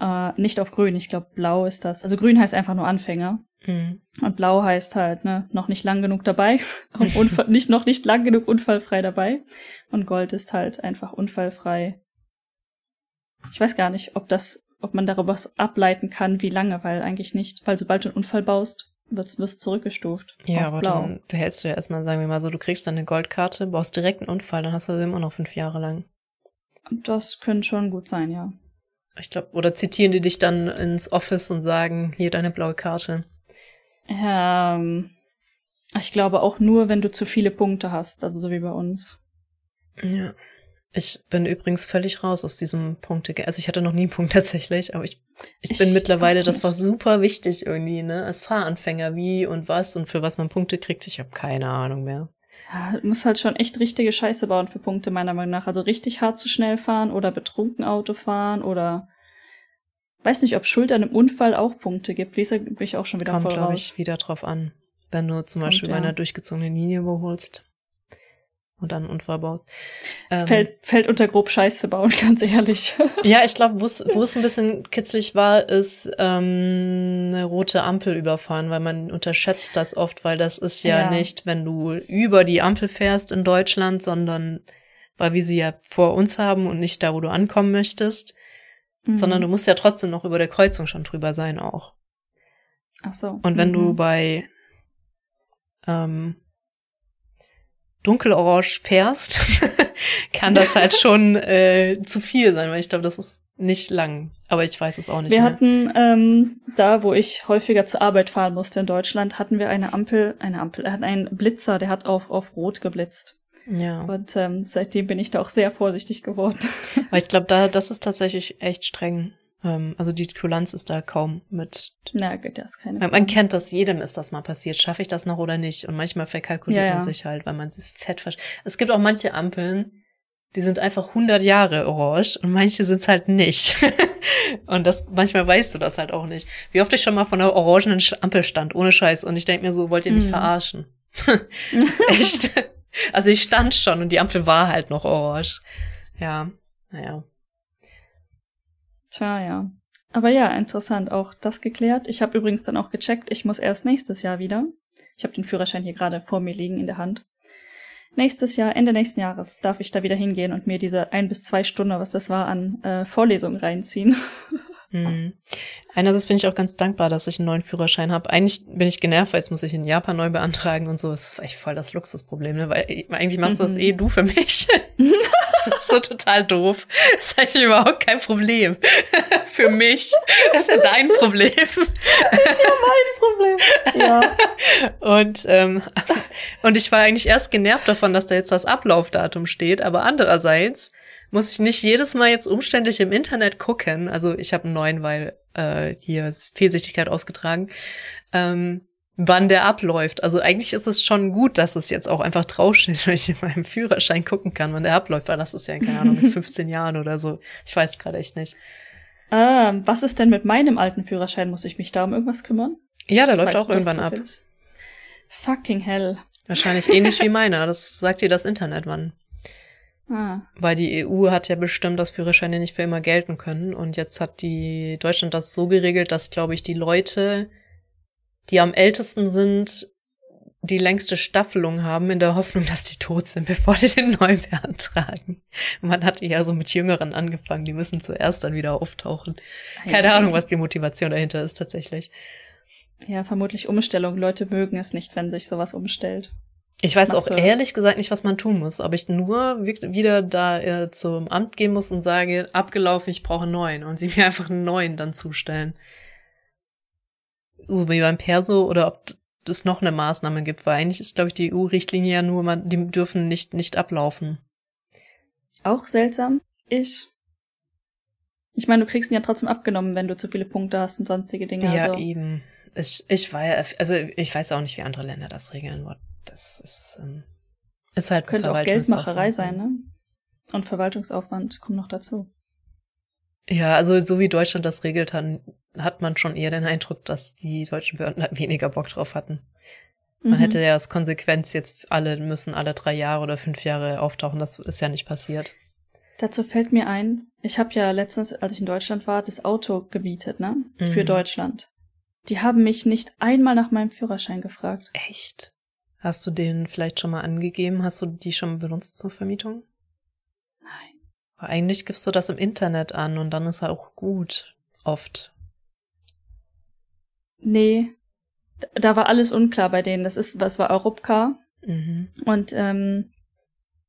Äh, nicht auf grün, ich glaube blau ist das. Also grün heißt einfach nur Anfänger. Mhm. Und blau heißt halt, ne, noch nicht lang genug dabei, Unfall, nicht noch nicht lang genug unfallfrei dabei. Und Gold ist halt einfach unfallfrei. Ich weiß gar nicht, ob das, ob man darüber ableiten kann, wie lange, weil eigentlich nicht, weil sobald du einen Unfall baust, wirst, wirst zurückgestuft. Ja, aber blau. dann behältst du ja erstmal, sagen wir mal so, du kriegst dann eine Goldkarte, baust direkt einen Unfall, dann hast du sie immer noch fünf Jahre lang. Das könnte schon gut sein, ja. Ich glaube, oder zitieren die dich dann ins Office und sagen, hier deine blaue Karte. Ähm, ich glaube auch nur, wenn du zu viele Punkte hast, also so wie bei uns. Ja. Ich bin übrigens völlig raus aus diesem Punkte. Also ich hatte noch nie einen Punkt tatsächlich, aber ich, ich, ich bin mittlerweile, das war super wichtig irgendwie, ne? Als Fahranfänger, wie und was und für was man Punkte kriegt. Ich habe keine Ahnung mehr. Ja, muss halt schon echt richtige Scheiße bauen für Punkte, meiner Meinung nach. Also richtig hart zu schnell fahren oder betrunken Auto fahren oder weiß nicht, ob Schuld an einem Unfall auch Punkte gibt. Wie bin ich auch schon wieder Kommt, voll glaube ich, wieder drauf an. Wenn du zum Kommt, Beispiel bei einer durchgezogenen Linie überholst und dann einen Unfall baust. Ähm, fällt, fällt unter grob Scheiße bauen, ganz ehrlich. ja, ich glaube, wo es ein bisschen kitzlig war, ist ähm, eine rote Ampel überfahren, weil man unterschätzt das oft, weil das ist ja, ja, nicht, wenn du über die Ampel fährst in Deutschland, sondern weil wir sie ja vor uns haben und nicht da, wo du ankommen möchtest, mhm. sondern du musst ja trotzdem noch über der Kreuzung schon drüber sein auch. Ach so. Und wenn mhm. du bei ähm, dunkelorange fährst, kann das halt schon äh, zu viel sein, weil ich glaube, das ist nicht lang. Aber ich weiß es auch nicht. Wir mehr. hatten ähm, da, wo ich häufiger zur Arbeit fahren musste in Deutschland, hatten wir eine Ampel, eine Ampel, er hat einen Blitzer, der hat auf, auf Rot geblitzt. Ja. Und ähm, seitdem bin ich da auch sehr vorsichtig geworden. Aber ich glaube, da, das ist tatsächlich echt streng. Ähm, also die Kulanz ist da kaum mit. Na gut, das ist keine. Man, man kennt das, jedem ist das mal passiert. Schaffe ich das noch oder nicht? Und manchmal verkalkuliert ja, ja. man sich halt, weil man sich fett versch Es gibt auch manche Ampeln, die sind einfach 100 Jahre orange und manche sind's halt nicht. und das manchmal weißt du das halt auch nicht. Wie oft ich schon mal von einer orangenen Ampel stand, ohne Scheiß. Und ich denk mir so, wollt ihr mich mhm. verarschen? echt. Also ich stand schon und die Ampel war halt noch orange. Ja, naja. Tja, ja. Aber ja, interessant, auch das geklärt. Ich habe übrigens dann auch gecheckt, ich muss erst nächstes Jahr wieder. Ich habe den Führerschein hier gerade vor mir liegen in der Hand. Nächstes Jahr, Ende nächsten Jahres, darf ich da wieder hingehen und mir diese ein bis zwei Stunden, was das war, an äh, Vorlesungen reinziehen. Mhm. Einerseits bin ich auch ganz dankbar, dass ich einen neuen Führerschein habe. Eigentlich bin ich genervt, weil jetzt muss ich in Japan neu beantragen und so. Das ist echt voll das Luxusproblem, ne? Weil eigentlich machst du das mhm. eh du für mich. das ist so total doof. Das ist eigentlich überhaupt kein Problem. für mich. Das ist ja dein Problem. Das ist ja mein Problem. Ja. Und, ähm, und ich war eigentlich erst genervt davon, dass da jetzt das Ablaufdatum steht, aber andererseits muss ich nicht jedes Mal jetzt umständlich im Internet gucken. Also ich habe einen neuen, weil äh, hier ist Fehlsichtigkeit ausgetragen. Ähm, wann der abläuft. Also eigentlich ist es schon gut, dass es jetzt auch einfach draufsteht, weil ich in meinem Führerschein gucken kann, wann der abläuft, weil das ist ja, keine Ahnung, in 15 Jahren oder so. Ich weiß gerade echt nicht. Ähm, was ist denn mit meinem alten Führerschein? Muss ich mich da um irgendwas kümmern? Ja, der läuft weißt auch irgendwann ab. Fucking hell. Wahrscheinlich ähnlich wie meiner. Das sagt dir das Internet, wann. Ah. Weil die EU hat ja bestimmt, dass Führerscheine nicht für immer gelten können. Und jetzt hat die Deutschland das so geregelt, dass, glaube ich, die Leute, die am ältesten sind, die längste Staffelung haben, in der Hoffnung, dass die tot sind, bevor die den neu beantragen. Man hat ja so mit Jüngeren angefangen, die müssen zuerst dann wieder auftauchen. Keine ja. Ahnung, was die Motivation dahinter ist tatsächlich. Ja, vermutlich Umstellung. Leute mögen es nicht, wenn sich sowas umstellt. Ich weiß auch ehrlich gesagt nicht, was man tun muss. Ob ich nur wieder da äh, zum Amt gehen muss und sage, abgelaufen, ich brauche einen neuen und sie mir einfach einen neuen dann zustellen. So wie beim Perso oder ob es noch eine Maßnahme gibt, weil eigentlich ist, glaube ich, die EU-Richtlinie ja nur, man, die dürfen nicht, nicht ablaufen. Auch seltsam. Ich. Ich meine, du kriegst ihn ja trotzdem abgenommen, wenn du zu viele Punkte hast und sonstige Dinge. Ja, also. eben. Ich, ich weiß, also ich weiß auch nicht, wie andere Länder das regeln. Das ist, ähm, ist halt Könnte auch Geldmacherei sein, ne? Und Verwaltungsaufwand kommt noch dazu. Ja, also so wie Deutschland das regelt, hat, hat man schon eher den Eindruck, dass die deutschen Behörden weniger Bock drauf hatten. Man mhm. hätte ja als Konsequenz jetzt alle müssen alle drei Jahre oder fünf Jahre auftauchen. Das ist ja nicht passiert. Dazu fällt mir ein, ich habe ja letztens, als ich in Deutschland war, das Auto gemietet, ne? Mhm. Für Deutschland. Die haben mich nicht einmal nach meinem Führerschein gefragt. Echt? Hast du den vielleicht schon mal angegeben? Hast du die schon benutzt zur Vermietung? Nein. Aber eigentlich gibst du das im Internet an und dann ist er auch gut. Oft. Nee. Da war alles unklar bei denen. Das ist, was war Europcar. Mhm. Und ähm,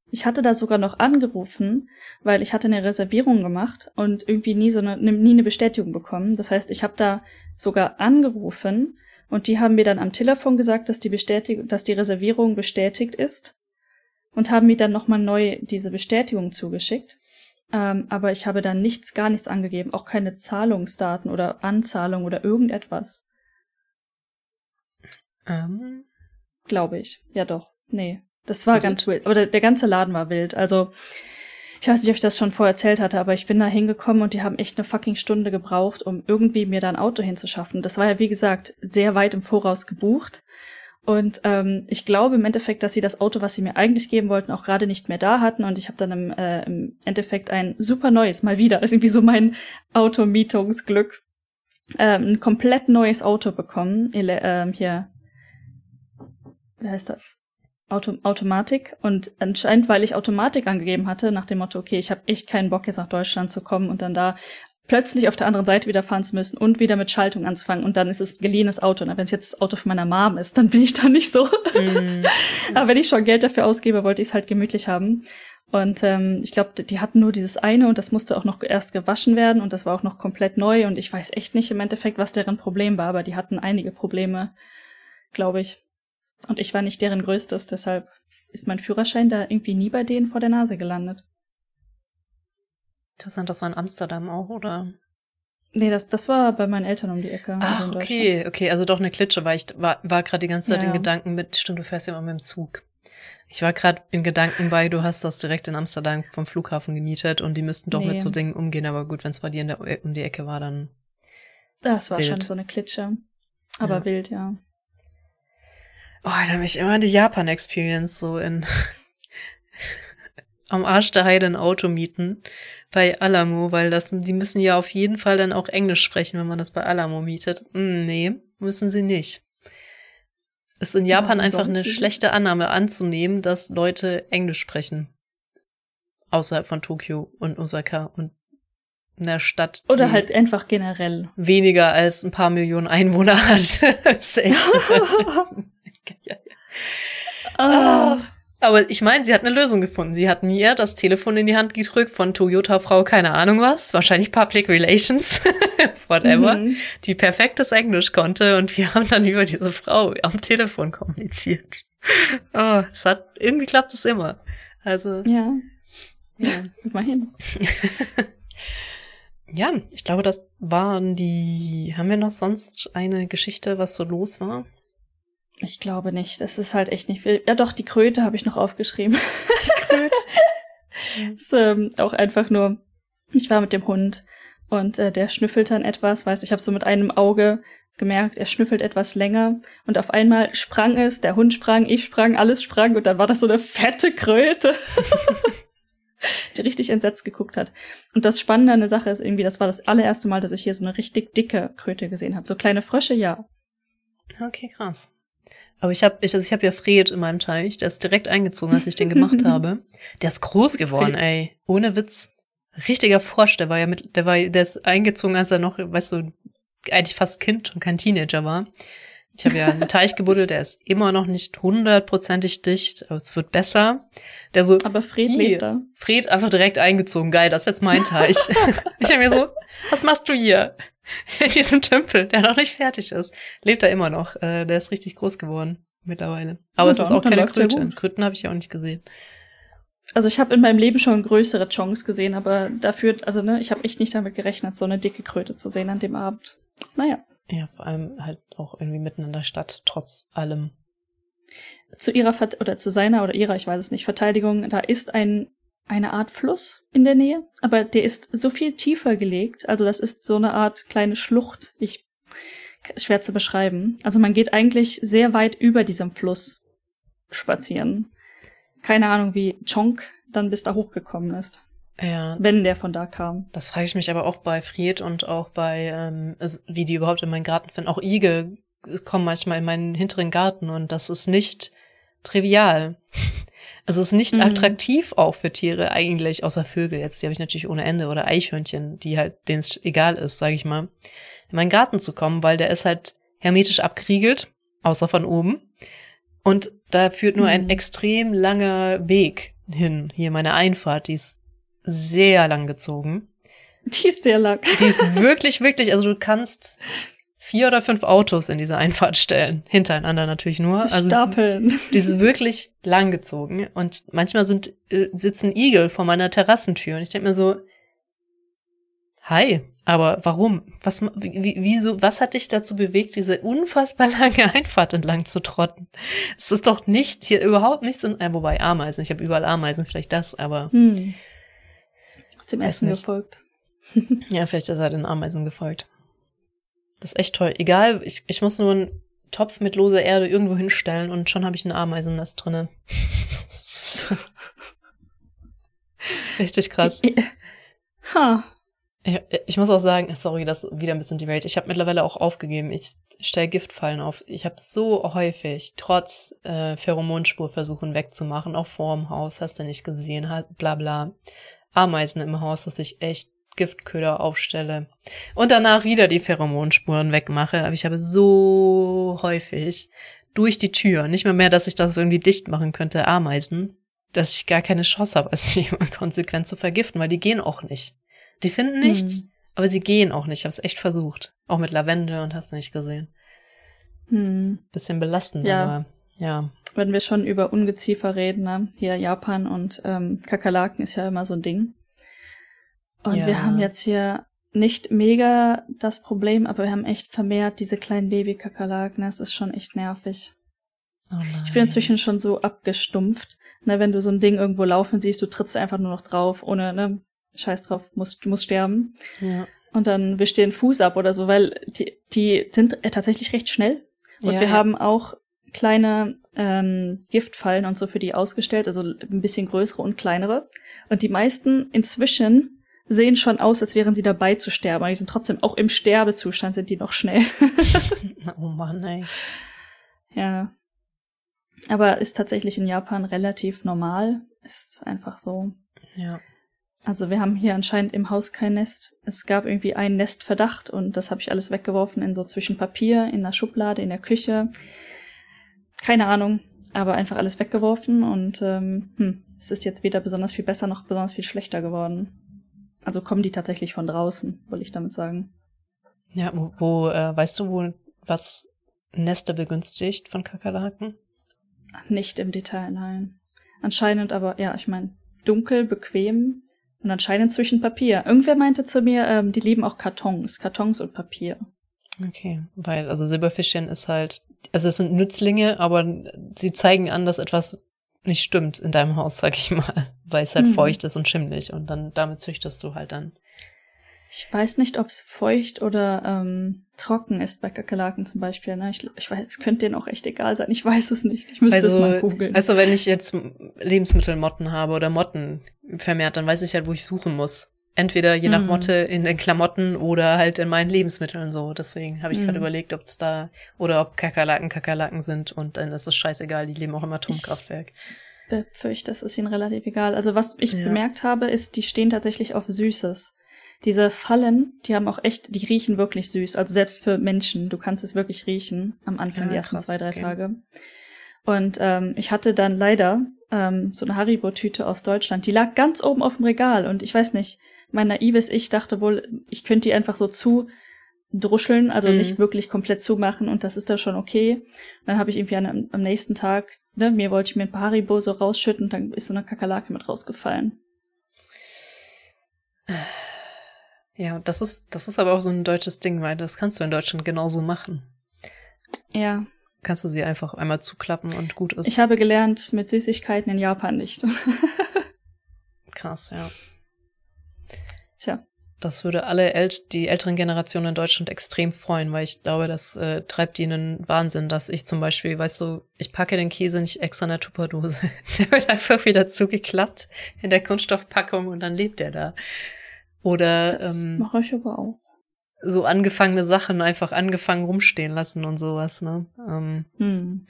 ich hatte da sogar noch angerufen, weil ich hatte eine Reservierung gemacht und irgendwie nie so eine, nie eine Bestätigung bekommen. Das heißt, ich habe da sogar angerufen und die haben mir dann am Telefon gesagt, dass die Bestätigung, dass die Reservierung bestätigt ist und haben mir dann nochmal neu diese Bestätigung zugeschickt. Ähm, aber ich habe dann nichts, gar nichts angegeben, auch keine Zahlungsdaten oder Anzahlung oder irgendetwas. Ähm. Glaube ich. Ja doch. Nee. Das war ganz wild. Aber der, der ganze Laden war wild. Also, ich weiß nicht, ob ich das schon vorher erzählt hatte, aber ich bin da hingekommen und die haben echt eine fucking Stunde gebraucht, um irgendwie mir da ein Auto hinzuschaffen. Das war ja, wie gesagt, sehr weit im Voraus gebucht. Und ähm, ich glaube im Endeffekt, dass sie das Auto, was sie mir eigentlich geben wollten, auch gerade nicht mehr da hatten. Und ich habe dann im, äh, im Endeffekt ein super neues, mal wieder, das ist irgendwie so mein Automietungsglück, ähm, ein komplett neues Auto bekommen. Ele ähm, hier, wie heißt das? Auto Automatik und anscheinend, weil ich Automatik angegeben hatte, nach dem Motto, okay, ich habe echt keinen Bock jetzt nach Deutschland zu kommen und dann da plötzlich auf der anderen Seite wieder fahren zu müssen und wieder mit Schaltung anzufangen und dann ist es geliehenes Auto. Und wenn es jetzt das Auto von meiner Mom ist, dann bin ich da nicht so. Mm. Aber wenn ich schon Geld dafür ausgebe, wollte ich es halt gemütlich haben. Und ähm, ich glaube, die hatten nur dieses eine und das musste auch noch erst gewaschen werden und das war auch noch komplett neu und ich weiß echt nicht im Endeffekt, was deren Problem war, aber die hatten einige Probleme, glaube ich. Und ich war nicht deren größtes, deshalb ist mein Führerschein da irgendwie nie bei denen vor der Nase gelandet. Interessant, das war in Amsterdam auch, oder? Nee, das, das war bei meinen Eltern um die Ecke. Ach, also okay, okay, also doch eine Klitsche, weil ich war, war gerade die ganze Zeit ja, in Gedanken mit, stimmt, du fährst ja immer mit dem Zug. Ich war gerade in Gedanken bei, du hast das direkt in Amsterdam vom Flughafen gemietet und die müssten doch nee. mit so Dingen umgehen, aber gut, wenn es bei dir in der, um die Ecke war, dann. Das war wild. schon so eine Klitsche. Aber ja. wild, ja. Oh, da habe ich immer die Japan-Experience so in am Arsch der Heide ein Auto mieten bei Alamo, weil das, die müssen ja auf jeden Fall dann auch Englisch sprechen, wenn man das bei Alamo mietet. Hm, nee, müssen sie nicht. Ist in Japan Warum einfach eine die? schlechte Annahme anzunehmen, dass Leute Englisch sprechen. Außerhalb von Tokio und Osaka und einer Stadt. Oder halt einfach generell. Weniger als ein paar Millionen Einwohner hat. ist echt. ah. Aber ich meine, sie hat eine Lösung gefunden. Sie hat mir das Telefon in die Hand gedrückt von Toyota-Frau, keine Ahnung was, wahrscheinlich Public Relations, whatever, mhm. die perfektes Englisch konnte und wir haben dann über diese Frau am Telefon kommuniziert. Oh, es hat, irgendwie klappt es immer. Also. Ja. Ja, immerhin. ja, ich glaube, das waren die, haben wir noch sonst eine Geschichte, was so los war? Ich glaube nicht. Das ist halt echt nicht viel. Ja, doch, die Kröte habe ich noch aufgeschrieben. Die Kröte. ist ähm, auch einfach nur, ich war mit dem Hund und äh, der schnüffelt dann etwas, weißt ich habe so mit einem Auge gemerkt, er schnüffelt etwas länger und auf einmal sprang es, der Hund sprang, ich sprang, alles sprang und dann war das so eine fette Kröte. die richtig entsetzt geguckt hat. Und das Spannende an der Sache ist irgendwie, das war das allererste Mal, dass ich hier so eine richtig dicke Kröte gesehen habe. So kleine Frösche, ja. Okay, krass. Aber ich habe ich, also ich hab ja Fred in meinem Teich, der ist direkt eingezogen, als ich den gemacht habe. Der ist groß geworden, ey. Ohne Witz. Richtiger Frosch, der war ja mit, der war, der ist eingezogen, als er noch, weißt du, eigentlich fast Kind und kein Teenager war. Ich habe ja einen Teich gebuddelt, der ist immer noch nicht hundertprozentig dicht, aber es wird besser. Der so, aber Fred hier, lebt da. Fred einfach direkt eingezogen. Geil, das ist jetzt mein Teich. ich habe mir so, was machst du hier? In diesem Tümpel, der noch nicht fertig ist. Lebt er immer noch. Äh, der ist richtig groß geworden mittlerweile. Aber ja, es ist auch keine Kröte. Kröten habe ich ja auch nicht gesehen. Also ich habe in meinem Leben schon größere Chongs gesehen, aber dafür, also ne, ich habe echt nicht damit gerechnet, so eine dicke Kröte zu sehen an dem Abend. Naja. Ja, vor allem halt auch irgendwie mitten in der Stadt, trotz allem. Zu ihrer Vert oder zu seiner oder ihrer, ich weiß es nicht, Verteidigung, da ist ein eine Art Fluss in der Nähe, aber der ist so viel tiefer gelegt, also das ist so eine Art kleine Schlucht. Ich schwer zu beschreiben. Also man geht eigentlich sehr weit über diesem Fluss spazieren. Keine Ahnung, wie Chonk dann bis da hochgekommen ist. Ja. Wenn der von da kam. Das frage ich mich aber auch bei Fried und auch bei, ähm, wie die überhaupt in meinen Garten finden. Auch Igel kommen manchmal in meinen hinteren Garten und das ist nicht trivial. Also es ist nicht mhm. attraktiv auch für Tiere eigentlich, außer Vögel jetzt, die habe ich natürlich ohne Ende, oder Eichhörnchen, die halt, denen es egal ist, sage ich mal, in meinen Garten zu kommen, weil der ist halt hermetisch abgeriegelt, außer von oben. Und da führt nur mhm. ein extrem langer Weg hin. Hier meine Einfahrt, die ist sehr lang gezogen. Die ist sehr lang. Die ist wirklich, wirklich, also du kannst vier oder fünf Autos in diese Einfahrt stellen. Hintereinander natürlich nur. Also Stapeln. Es, die ist wirklich lang gezogen. Und manchmal sind, äh, sitzen Igel vor meiner Terrassentür. Und ich denke mir so, hi, aber warum? Was, wie, wieso, was hat dich dazu bewegt, diese unfassbar lange Einfahrt entlang zu trotten? Es ist doch nicht, hier überhaupt nichts in, äh, wobei Ameisen, ich habe überall Ameisen, vielleicht das, aber. Hm. Aus dem Essen gefolgt. ja, vielleicht ist er den Ameisen gefolgt. Das ist echt toll. Egal, ich, ich muss nur einen Topf mit loser Erde irgendwo hinstellen und schon habe ich ein Ameisennest drinne. Richtig krass. Ha. Ich, ich muss auch sagen, sorry, das wieder ein bisschen die Welt. Ich habe mittlerweile auch aufgegeben. Ich stelle Giftfallen auf. Ich habe so häufig, trotz äh, Pheromonspurversuchen wegzumachen, auch vorm Haus, hast du nicht gesehen, halt, bla bla. Ameisen im Haus, dass ich echt Giftköder aufstelle und danach wieder die Pheromonspuren wegmache. Aber ich habe so häufig durch die Tür, nicht mehr mehr, dass ich das irgendwie dicht machen könnte, Ameisen, dass ich gar keine Chance habe, es jemand konsequent zu vergiften, weil die gehen auch nicht. Die finden nichts, hm. aber sie gehen auch nicht. Ich habe es echt versucht. Auch mit Lavendel und hast du nicht gesehen. Hm. Bisschen belastend, ja. aber ja. Wenn wir schon über Ungeziefer reden, ne? hier Japan und ähm, Kakerlaken ist ja immer so ein Ding. Und ja. wir haben jetzt hier nicht mega das Problem, aber wir haben echt vermehrt diese kleinen Baby-Kakerlaken. Das ist schon echt nervig. Oh ich bin inzwischen schon so abgestumpft. Ne, wenn du so ein Ding irgendwo laufen siehst, du trittst einfach nur noch drauf, ohne, ne, scheiß drauf, musst, musst sterben. Ja. Und dann wisch dir den Fuß ab oder so, weil die, die sind äh, tatsächlich recht schnell. Und ja, wir ja. haben auch kleine ähm, Giftfallen und so für die ausgestellt, also ein bisschen größere und kleinere. Und die meisten inzwischen sehen schon aus, als wären sie dabei zu sterben. Aber die sind trotzdem auch im Sterbezustand, sind die noch schnell. oh Mann, ey. Ja. Aber ist tatsächlich in Japan relativ normal. Ist einfach so. Ja. Also wir haben hier anscheinend im Haus kein Nest. Es gab irgendwie einen Nestverdacht und das habe ich alles weggeworfen in so zwischen Papier, in der Schublade, in der Küche. Keine Ahnung, aber einfach alles weggeworfen und ähm, hm, es ist jetzt weder besonders viel besser noch besonders viel schlechter geworden. Also kommen die tatsächlich von draußen, wollte ich damit sagen. Ja, wo, wo äh, weißt du, wo was Nester begünstigt von Kakerlaken? Nicht im Detail, nein. Anscheinend aber, ja, ich meine, dunkel, bequem und anscheinend zwischen Papier. Irgendwer meinte zu mir, ähm, die lieben auch Kartons, Kartons und Papier. Okay, weil, also Silberfischchen ist halt, also es sind Nützlinge, aber sie zeigen an, dass etwas nicht stimmt in deinem Haus, sag ich mal, weil es halt mhm. feucht ist und schimmlig und dann damit züchtest du halt dann. Ich weiß nicht, ob es feucht oder ähm, trocken ist bei Kakerlaken zum Beispiel. Ne? Ich, ich weiß, es könnte denen auch echt egal sein. Ich weiß es nicht. Ich müsste also, es mal googeln. Also wenn ich jetzt Lebensmittelmotten habe oder Motten vermehrt, dann weiß ich halt, wo ich suchen muss. Entweder je nach mhm. Motte in den Klamotten oder halt in meinen Lebensmitteln so. Deswegen habe ich gerade mhm. überlegt, ob es da oder ob Kakerlaken Kakerlaken sind und dann ist es scheißegal, die leben auch im Atomkraftwerk. Ich befürchte, es ist ihnen relativ egal. Also was ich ja. bemerkt habe, ist, die stehen tatsächlich auf Süßes. Diese Fallen, die haben auch echt, die riechen wirklich süß. Also selbst für Menschen, du kannst es wirklich riechen am Anfang Ja, die ersten krass, zwei, drei okay. Tage. Und ähm, ich hatte dann leider ähm, so eine Haribo-Tüte aus Deutschland. Die lag ganz oben auf dem Regal und ich weiß nicht, mein naives Ich dachte wohl, ich könnte die einfach so zu druscheln, also Mhm. nicht wirklich komplett zumachen und das ist da schon okay. Und dann habe ich irgendwie an, am nächsten Tag, ne, mir wollte ich mir ein paar Haribo so rausschütten und dann ist so eine Kakerlake mit rausgefallen. Ja, das ist, das ist aber auch so ein deutsches Ding, weil das kannst du in Deutschland genauso machen. Ja, Kannst du sie einfach einmal zuklappen und gut ist. ich habe gelernt, mit Süßigkeiten in Japan nicht. Krass, ja. Tja, Das würde alle äl die älteren Generationen in Deutschland extrem freuen, weil ich glaube, das äh, treibt ihnen Wahnsinn, dass ich zum Beispiel, weißt du, ich packe den Käse nicht extra in der Tupperdose. Der wird einfach wieder zugeklappt in der Kunststoffpackung und dann lebt der da. Oder das ähm, mache ich aber auch. so angefangene Sachen einfach angefangen rumstehen lassen und sowas, ne? Ähm, Hm.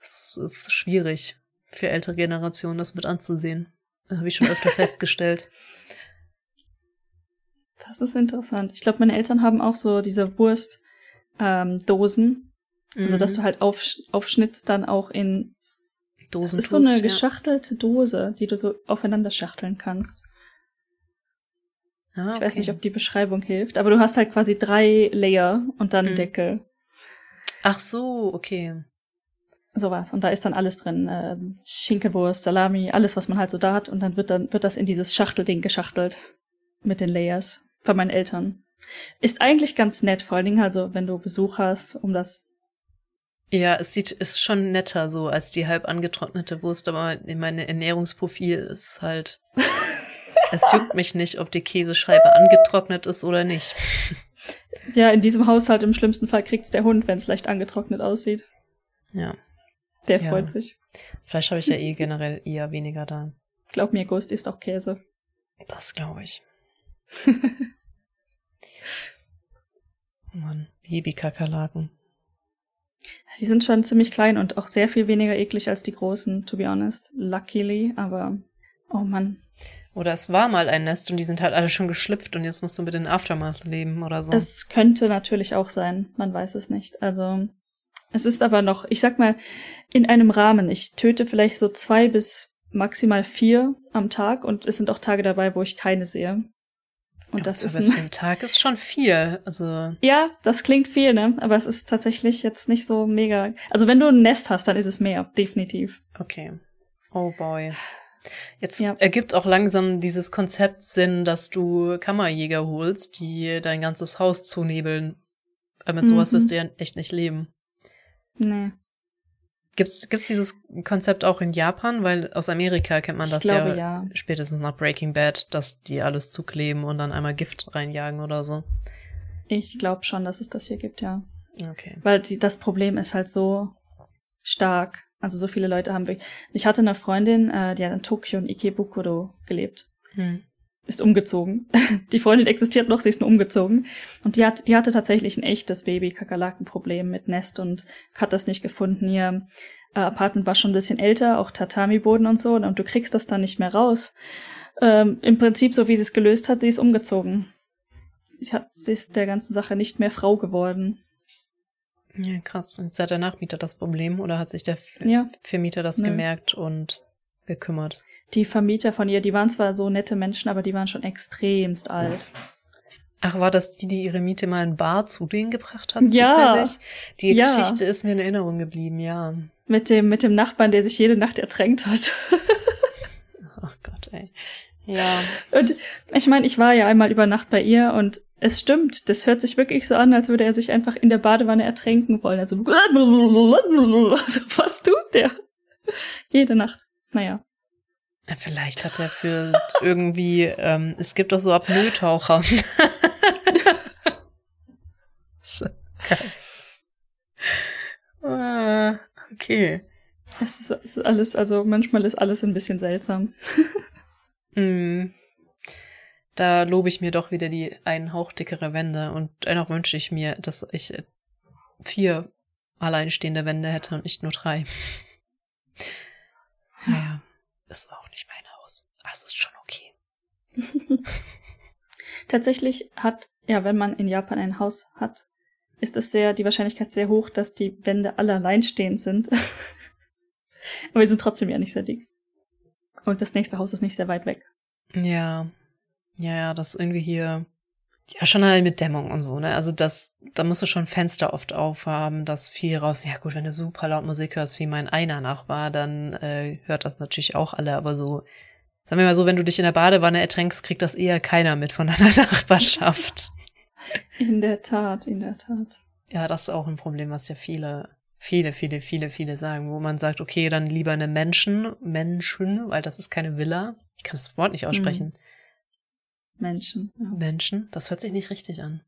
es ist schwierig für ältere Generationen, das mit anzusehen. Habe ich schon öfter festgestellt. Das ist interessant. Ich glaube, meine Eltern haben auch so diese Wurstdosen, ähm, Dosen. also dass Mhm. du halt auf, Aufschnitt dann auch in Das Dosen ist so eine ja. geschachtelte Dose, die du so aufeinander schachteln kannst. Ah, Ich weiß okay. nicht, ob die Beschreibung hilft, aber du hast halt quasi drei Layer und dann Mhm. Deckel. Ach so, okay. Sowas. Und da ist dann alles drin. Ähm, Schinkenwurst, Salami, alles, was man halt so da hat. Und dann wird dann wird das in dieses Schachtelding geschachtelt. Mit den Layers. Bei meinen Eltern. Ist eigentlich ganz nett, vor allen Dingen also, wenn du Besuch hast, um das. Ja, es sieht, ist schon netter so als die halb angetrocknete Wurst, aber mein Ernährungsprofil ist halt. es juckt mich nicht, ob die Käsescheibe angetrocknet ist oder nicht. Ja, in diesem Haushalt im schlimmsten Fall kriegt's der Hund, wenn es leicht angetrocknet aussieht. Ja, Der Ja. freut sich. Fleisch habe ich ja eh generell eher weniger da. Glaub mir, Ghost isst auch Käse. Das glaube ich. Oh Mann, Baby-Kakerlaken. Die sind schon ziemlich klein und auch sehr viel weniger eklig als die großen, to be honest. Luckily, aber oh Mann. Oder es war mal ein Nest und die sind halt alle schon geschlüpft und jetzt musst du mit den Aftermath leben oder so. Es könnte natürlich auch sein, man weiß es nicht. Also es ist aber noch, ich sag mal, in einem Rahmen. Ich töte vielleicht so zwei bis maximal vier am Tag und es sind auch Tage dabei, wo ich keine sehe. Und das ist aber für ein, einen Tag ist schon viel. Also, ja, das klingt viel, ne? Aber es ist tatsächlich jetzt nicht so mega. Also wenn du ein Nest hast, dann ist es mehr, definitiv. okay. Oh boy. Jetzt Ja. ergibt auch langsam dieses Konzept Sinn, dass du Kammerjäger holst, die dein ganzes Haus zunebeln. Weil mit sowas Mhm. wirst du ja echt nicht leben. Nee. Gibt's, gibt's dieses Konzept auch in Japan? Weil aus Amerika kennt man Ich das glaube, ja, ja. spätestens nach Breaking Bad, dass die alles zukleben und dann einmal Gift reinjagen oder so. Ich glaube schon, dass es das hier gibt, ja. Okay. Weil die, das Problem ist halt so stark. Also so viele Leute haben wirklich. Ich hatte eine Freundin, äh, die hat in Tokio in Ikebukuro gelebt. Hm. Ist umgezogen. Die Freundin existiert noch, sie ist nur umgezogen. Und die hat, die hatte tatsächlich ein echtes Baby-Kakerlaken-Problem mit Nest und hat das nicht gefunden. Ihr äh, Apartment war schon ein bisschen älter, auch Tatami-Boden und so, und du kriegst das dann nicht mehr raus. Ähm, Im Prinzip, so wie sie es gelöst hat, sie ist umgezogen. Sie, hat, sie ist der ganzen Sache nicht mehr Frau geworden. Ja, krass. Und jetzt hat der Nachmieter das Problem oder hat sich der F Ja. Vermieter das Nö. gemerkt und gekümmert? Die Vermieter von ihr, die waren zwar so nette Menschen, aber die waren schon extremst alt. Ach, war das die, die ihre Miete mal in Bar zu denen gebracht hat? Ja. Zufällig? Die Ja. Geschichte ist mir in Erinnerung geblieben, ja. Mit dem, mit dem Nachbarn, der sich jede Nacht ertränkt hat. Ach Gott, ey. Ja. Und ich meine, ich war ja einmal über Nacht bei ihr und es stimmt, das hört sich wirklich so an, als würde er sich einfach in der Badewanne ertränken wollen. Also, also was tut der? Jede Nacht. Naja. Ja, Vielleicht hat er für irgendwie, ähm, es gibt doch so Apnoe-Taucher. so. Ah, okay. Es ist, es ist alles, also manchmal ist alles ein bisschen seltsam. Mm. Da lobe ich mir doch wieder die einen Hauch dickere Wände und dennoch wünsche ich mir, dass ich vier alleinstehende Wände hätte und nicht nur drei. Naja, ist auch nicht mein Haus. Also ist schon okay. tatsächlich hat, ja, wenn man in Japan ein Haus hat, ist es sehr, die Wahrscheinlichkeit sehr hoch, dass die Wände alle alleinstehend sind. Aber wir sind trotzdem ja nicht sehr dick. Und das nächste Haus ist nicht sehr weit weg. Ja. Ja, ja, das irgendwie hier. Ja, schon halt mit Dämmung und so, ne? Also das, da musst du schon Fenster oft aufhaben, das viel raus. Ja gut, wenn du super laut Musik hörst, wie mein einer Nachbar, dann äh, hört das natürlich auch alle, aber so, sagen wir mal so, wenn du dich in der Badewanne ertränkst, kriegt das eher keiner mit von deiner Nachbarschaft. In der Tat, in der Tat. Ja, das ist auch ein Problem, was ja viele, viele, viele, viele, viele sagen, wo man sagt, okay, dann lieber eine Menschen, Menschen, weil das ist keine Villa. Ich kann das Wort nicht aussprechen. Hm. Menschen. Ja. Menschen, das hört sich nicht richtig an.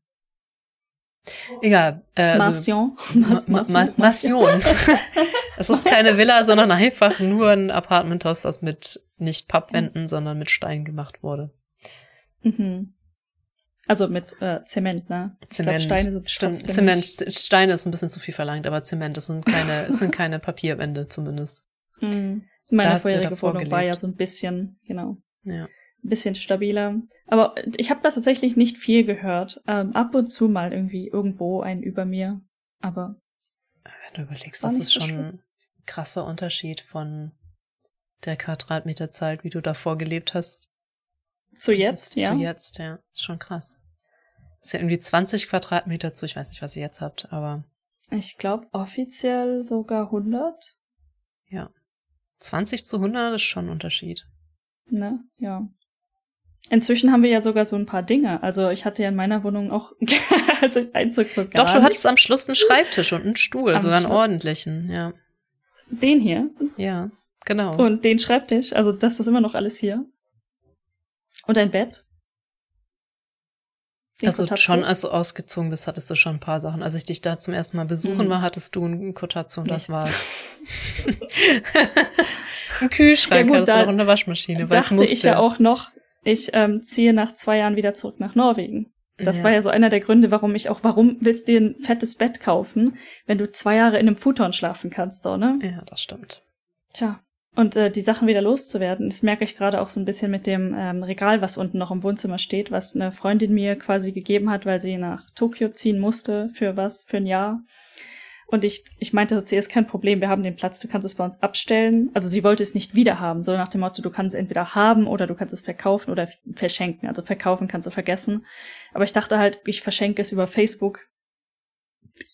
Egal. Äh, also, Mas Ma Ma Massion. es ist keine Villa, sondern einfach nur ein Apartmenthaus, das mit nicht Pappwänden, mhm. sondern mit Stein gemacht wurde. Mhm. Also mit äh, Zement, ne? Zement. Glaub, Steine sind Stimmt, Zement. Steine ist ein bisschen zu viel verlangt, aber Zement, das sind keine, es sind keine Papierwände zumindest. Mhm. Meine vorherige Wohnung war ja so ein bisschen, genau. Ja ein bisschen stabiler. Aber ich habe da tatsächlich nicht viel gehört. Ähm, ab und zu mal irgendwie irgendwo ein über mir. Aber. Wenn du überlegst, das ist schon ein krasser Unterschied von der Quadratmeterzeit, wie du davor gelebt hast. Zu jetzt, ja. Zu jetzt, ja. Ist schon krass. ist ja irgendwie 20 Quadratmeter zu, ich weiß nicht, was ihr jetzt habt, aber. Ich glaube offiziell sogar 100. Ja. 20 zu 100 ist schon ein Unterschied. Ne, ja. Inzwischen haben wir ja sogar so ein paar Dinge. Also ich hatte ja in meiner Wohnung auch, als ich einzog, so Doch, du hattest am Schluss einen Schreibtisch und einen Stuhl, am sogar einen Schluss. ordentlichen, ja. Den hier? Ja, genau. Und den Schreibtisch, also das ist immer noch alles hier. Und ein Bett. Den also Kotatsu. schon, als du ausgezogen bist, hattest du schon ein paar Sachen. Als ich dich da zum ersten Mal besuchen mhm. war, hattest du einen Kotatsu und das war's. ein Kühlschrank ja gut, hattest du noch eine Waschmaschine, weil es musste. ich ja auch noch, ich ähm, ziehe nach zwei Jahren wieder zurück nach Norwegen. Das ja. war ja so einer der Gründe, warum ich auch, warum willst du dir ein fettes Bett kaufen, wenn du zwei Jahre in einem Futon schlafen kannst, so, ne? Ja, das stimmt. Tja. Und äh, die Sachen wieder loszuwerden, das merke ich gerade auch so ein bisschen mit dem ähm, Regal, was unten noch im Wohnzimmer steht, was eine Freundin mir quasi gegeben hat, weil sie nach Tokio ziehen musste für was, für ein Jahr. Und ich, ich meinte so zuerst kein Problem, wir haben den Platz, du kannst es bei uns abstellen. Also sie wollte es nicht wieder haben, so nach dem Motto, du kannst es entweder haben oder du kannst es verkaufen oder verschenken. Also verkaufen kannst du vergessen. Aber ich dachte halt, ich verschenke es über Facebook.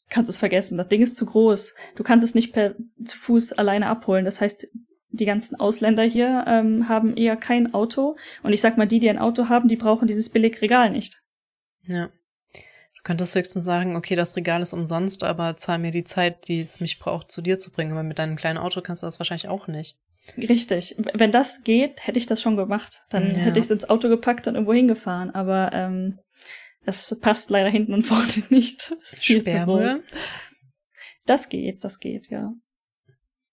Kannst es vergessen. Das Ding ist zu groß. Du kannst es nicht per zu Fuß alleine abholen. Das heißt, die ganzen Ausländer hier ähm, haben eher kein Auto. Und ich sag mal, die, die ein Auto haben, die brauchen dieses Billigregal nicht. Ja könntest höchstens sagen, okay, das Regal ist umsonst, aber zahl mir die Zeit, die es mich braucht, zu dir zu bringen. Aber mit deinem kleinen Auto kannst du das wahrscheinlich auch nicht. Richtig. Wenn das geht, hätte ich das schon gemacht. Dann ja. hätte ich es ins Auto gepackt und irgendwo hingefahren. Aber ähm, das passt leider hinten und vorne nicht. Das ist viel zu groß. Das geht, das geht, ja.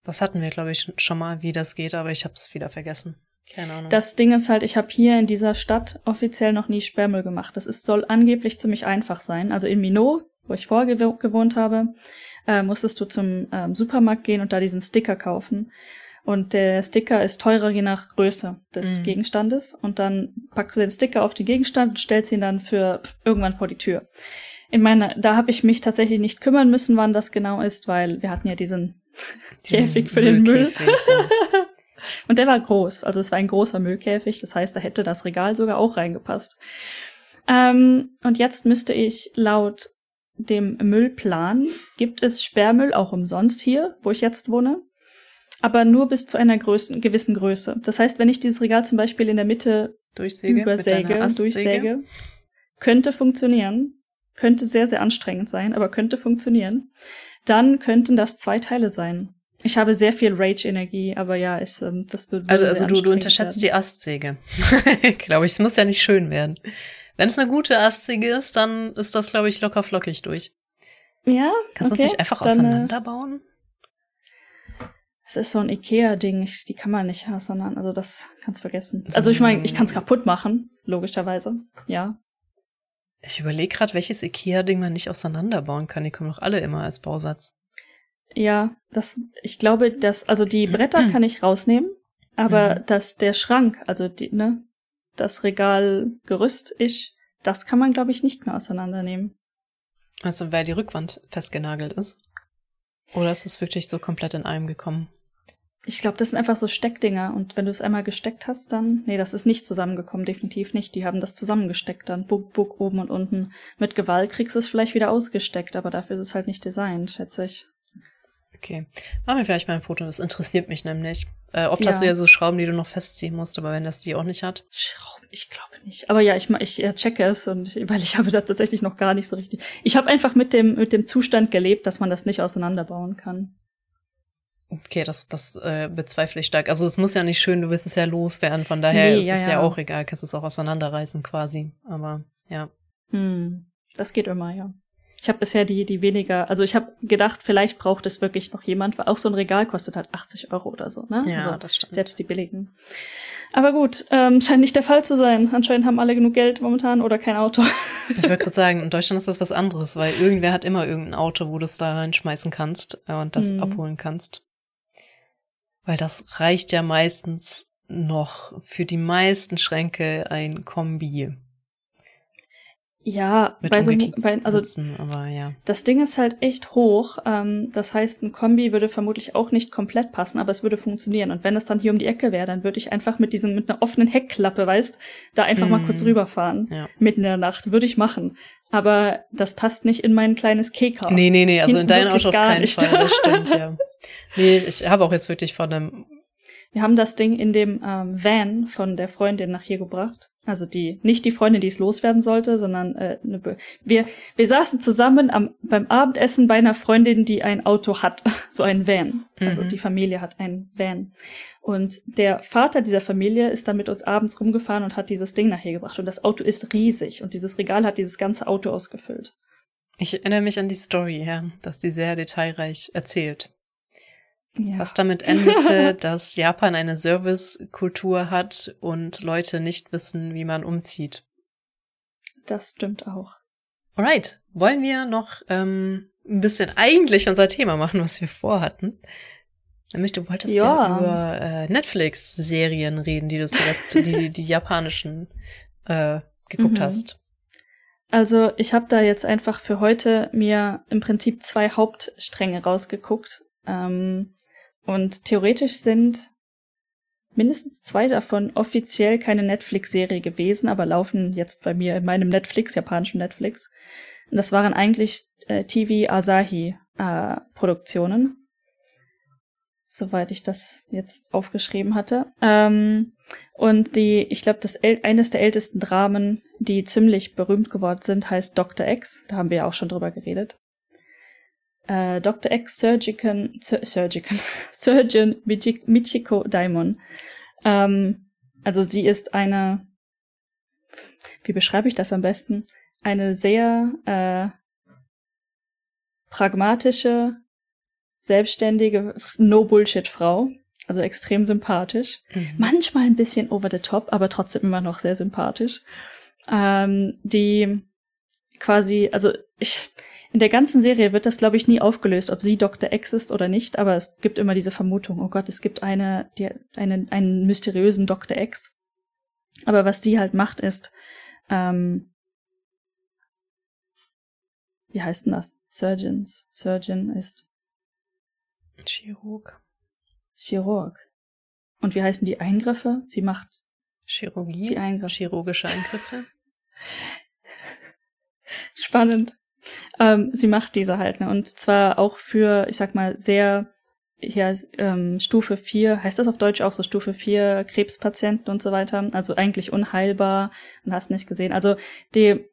Das hatten wir, glaube ich, schon mal, wie das geht, aber ich habe es wieder vergessen. Keine Ahnung. Das Ding ist halt, ich habe hier in dieser Stadt offiziell noch nie Sperrmüll gemacht. Das ist, soll angeblich ziemlich einfach sein. Also in Minot, wo ich vorher gewohnt habe, äh, musstest du zum ähm, Supermarkt gehen und da diesen Sticker kaufen. Und der Sticker ist teurer je nach Größe des mhm. Gegenstandes. Und dann packst du den Sticker auf den Gegenstand und stellst ihn dann für irgendwann vor die Tür. In meiner, da habe ich mich tatsächlich nicht kümmern müssen, wann das genau ist, weil wir hatten ja diesen Käfig für den Müll. Ja. Und der war groß, also es war ein großer Müllkäfig, das heißt, da hätte das Regal sogar auch reingepasst. Ähm, und jetzt müsste ich laut dem Müllplan, gibt es Sperrmüll auch umsonst hier, wo ich jetzt wohne, aber nur bis zu einer Größen, gewissen Größe. Das heißt, wenn ich dieses Regal zum Beispiel in der Mitte durchsäge, übersäge, durchsäge, könnte funktionieren, könnte sehr, sehr anstrengend sein, aber könnte funktionieren, dann könnten das zwei Teile sein. Ich habe sehr viel Rage-Energie, aber ja, ich, ähm, das wird. Also, also du, du unterschätzt werden. die Astsäge. glaube ich, es muss ja nicht schön werden. Wenn es eine gute Astsäge ist, dann ist das, glaube ich, locker flockig durch. Ja. Kannst okay, du es nicht einfach dann, äh, auseinanderbauen? Es ist so ein Ikea-Ding, die kann man nicht auseinander, also das kannst du vergessen. Also ich meine, ich kann es kaputt machen, logischerweise, ja. Ich überlege gerade, welches Ikea-Ding man nicht auseinanderbauen kann. Die kommen doch alle immer als Bausatz. Ja, das, ich glaube, dass, also die Bretter kann ich rausnehmen, aber mhm. dass der Schrank, also die, ne, das Regalgerüst, ich, das kann man, glaube ich, nicht mehr auseinandernehmen. Also, weil die Rückwand festgenagelt ist? Oder ist es wirklich so komplett in einem gekommen? Ich glaube, das sind einfach so Steckdinger und wenn du es einmal gesteckt hast, dann. Nee, das ist nicht zusammengekommen, definitiv nicht. Die haben das zusammengesteckt dann. Buck, buck, oben und unten. Mit Gewalt kriegst du es vielleicht wieder ausgesteckt, aber dafür ist es halt nicht designt, schätze ich. Okay. Machen wir vielleicht mal ein Foto, das interessiert mich nämlich. Äh, oft ja. hast du ja so Schrauben, die du noch festziehen musst, aber wenn das die auch nicht hat. Schrauben, ich glaube nicht. Aber ja, ich, ich äh, checke es und weil ich habe da tatsächlich noch gar nicht so richtig. Ich habe einfach mit dem, mit dem Zustand gelebt, dass man das nicht auseinanderbauen kann. Okay, das, das äh, bezweifle ich stark. Also es muss ja nicht schön, du wirst es ja loswerden, von daher nee, ist ja, es ja, ja auch egal, kannst es auch auseinanderreißen quasi. Aber ja. Hm, das geht immer, ja. Ich habe bisher die, die weniger, also ich habe gedacht, vielleicht braucht es wirklich noch jemand, weil auch so ein Regal kostet halt 80 Euro oder so, ne? Ja, also, das stimmt. Selbst die billigen. Aber gut, ähm, scheint nicht der Fall zu sein. Anscheinend haben alle genug Geld momentan oder kein Auto. ich wollte gerade sagen, in Deutschland ist das was anderes, weil irgendwer hat immer irgendein Auto, wo du es da reinschmeißen kannst äh, und das hm. abholen kannst. Weil das reicht ja meistens noch für die meisten Schränke ein Kombi. Ja, bei so, bei, also Sitzen, aber ja. das Ding ist halt echt hoch. Ähm, das heißt, ein Kombi würde vermutlich auch nicht komplett passen, aber es würde funktionieren. Und wenn es dann hier um die Ecke wäre, dann würde ich einfach mit diesem mit einer offenen Heckklappe, weißt, da einfach mm. mal kurz mhm. rüberfahren ja. mitten in der Nacht, würde ich machen. Aber das passt nicht in mein kleines Keka. Nee, nee, nee, also Hinten in dein Auto auf keinen nicht. Fall. Das stimmt, ja. Nee, ich habe auch jetzt wirklich von einem wir haben das Ding in dem ähm, Van von der Freundin nach hier gebracht. Also die, nicht die Freundin, die es loswerden sollte, sondern äh, eine, wir, wir saßen zusammen am, beim Abendessen bei einer Freundin, die ein Auto hat, so ein Van. Also mhm. die Familie hat ein Van. Und der Vater dieser Familie ist dann mit uns abends rumgefahren und hat dieses Ding nachher gebracht. Und das Auto ist riesig und dieses Regal hat dieses ganze Auto ausgefüllt. Ich erinnere mich an die Story, ja, dass die sehr detailreich erzählt. Ja. Was damit endete, dass Japan eine Servicekultur hat und Leute nicht wissen, wie man umzieht. Das stimmt auch. Alright, wollen wir noch ähm, ein bisschen eigentlich unser Thema machen, was wir vorhatten? Nämlich, du wolltest ja, ja über äh, Netflix-Serien reden, die du zuletzt, die, die japanischen äh, geguckt mhm. hast. Also ich habe da jetzt einfach für heute mir im Prinzip zwei Hauptstränge rausgeguckt. Ähm, und theoretisch sind mindestens zwei davon offiziell keine Netflix-Serie gewesen, aber laufen jetzt bei mir in meinem Netflix, japanischen Netflix. Und das waren eigentlich äh, TV Asahi äh. Soweit ich das jetzt aufgeschrieben hatte. Ähm, und die, ich glaube, eines der ältesten Dramen, die ziemlich berühmt geworden sind, heißt Dr. X. Da haben wir ja auch schon drüber geredet äh, Dr. X Surgican, Surgican, Surgeon Michiko Daimon. Ähm, also sie ist eine, wie beschreibe ich das am besten? Eine sehr äh, pragmatische, selbstständige, No-Bullshit-Frau. Also extrem sympathisch. Mhm. Manchmal ein bisschen over the top, aber trotzdem immer noch sehr sympathisch. Ähm, die quasi, also ich, in der ganzen Serie wird das, glaube ich, nie aufgelöst, ob sie Dr. X ist oder nicht, aber es gibt immer diese Vermutung, oh Gott, es gibt eine, die, eine, einen mysteriösen Dr. X. Aber was die halt macht, ist, ähm, wie heißt denn das? Surgeons. Surgeon ist Chirurg. Chirurg. Und wie heißen die Eingriffe? Sie macht Chirurgie. Die Eingriffe. Chirurgische Eingriffe. Spannend. Ähm, sie macht diese halt, ne? Und zwar auch für, ich sag mal, sehr ja, ähm, Stufe 4, heißt das auf Deutsch auch so Stufe 4 Krebspatienten und so weiter, also eigentlich unheilbar und hast nicht gesehen. Also die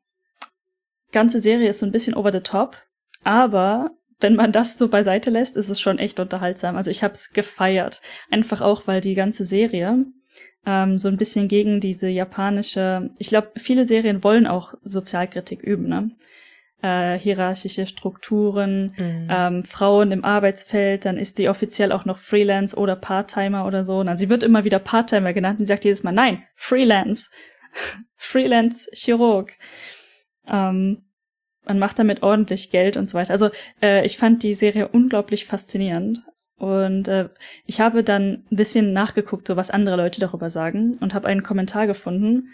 ganze Serie ist so ein bisschen over the top, aber wenn man das so beiseite lässt, ist es schon echt unterhaltsam. Also ich hab's gefeiert, einfach auch, weil die ganze Serie ähm, so ein bisschen gegen diese japanische, ich glaube, viele Serien wollen auch Sozialkritik üben, ne? Äh, hierarchische Strukturen, mhm. ähm, Frauen im Arbeitsfeld, dann ist die offiziell auch noch Freelance oder Part-Timer oder so. Und sie wird immer wieder Part-Timer genannt und sie sagt jedes Mal, nein, Freelance. Freelance-Chirurg. Ähm, man macht damit ordentlich Geld und so weiter. Also äh, ich fand die Serie unglaublich faszinierend. Und äh, ich habe dann ein bisschen nachgeguckt, so was andere Leute darüber sagen und habe einen Kommentar gefunden,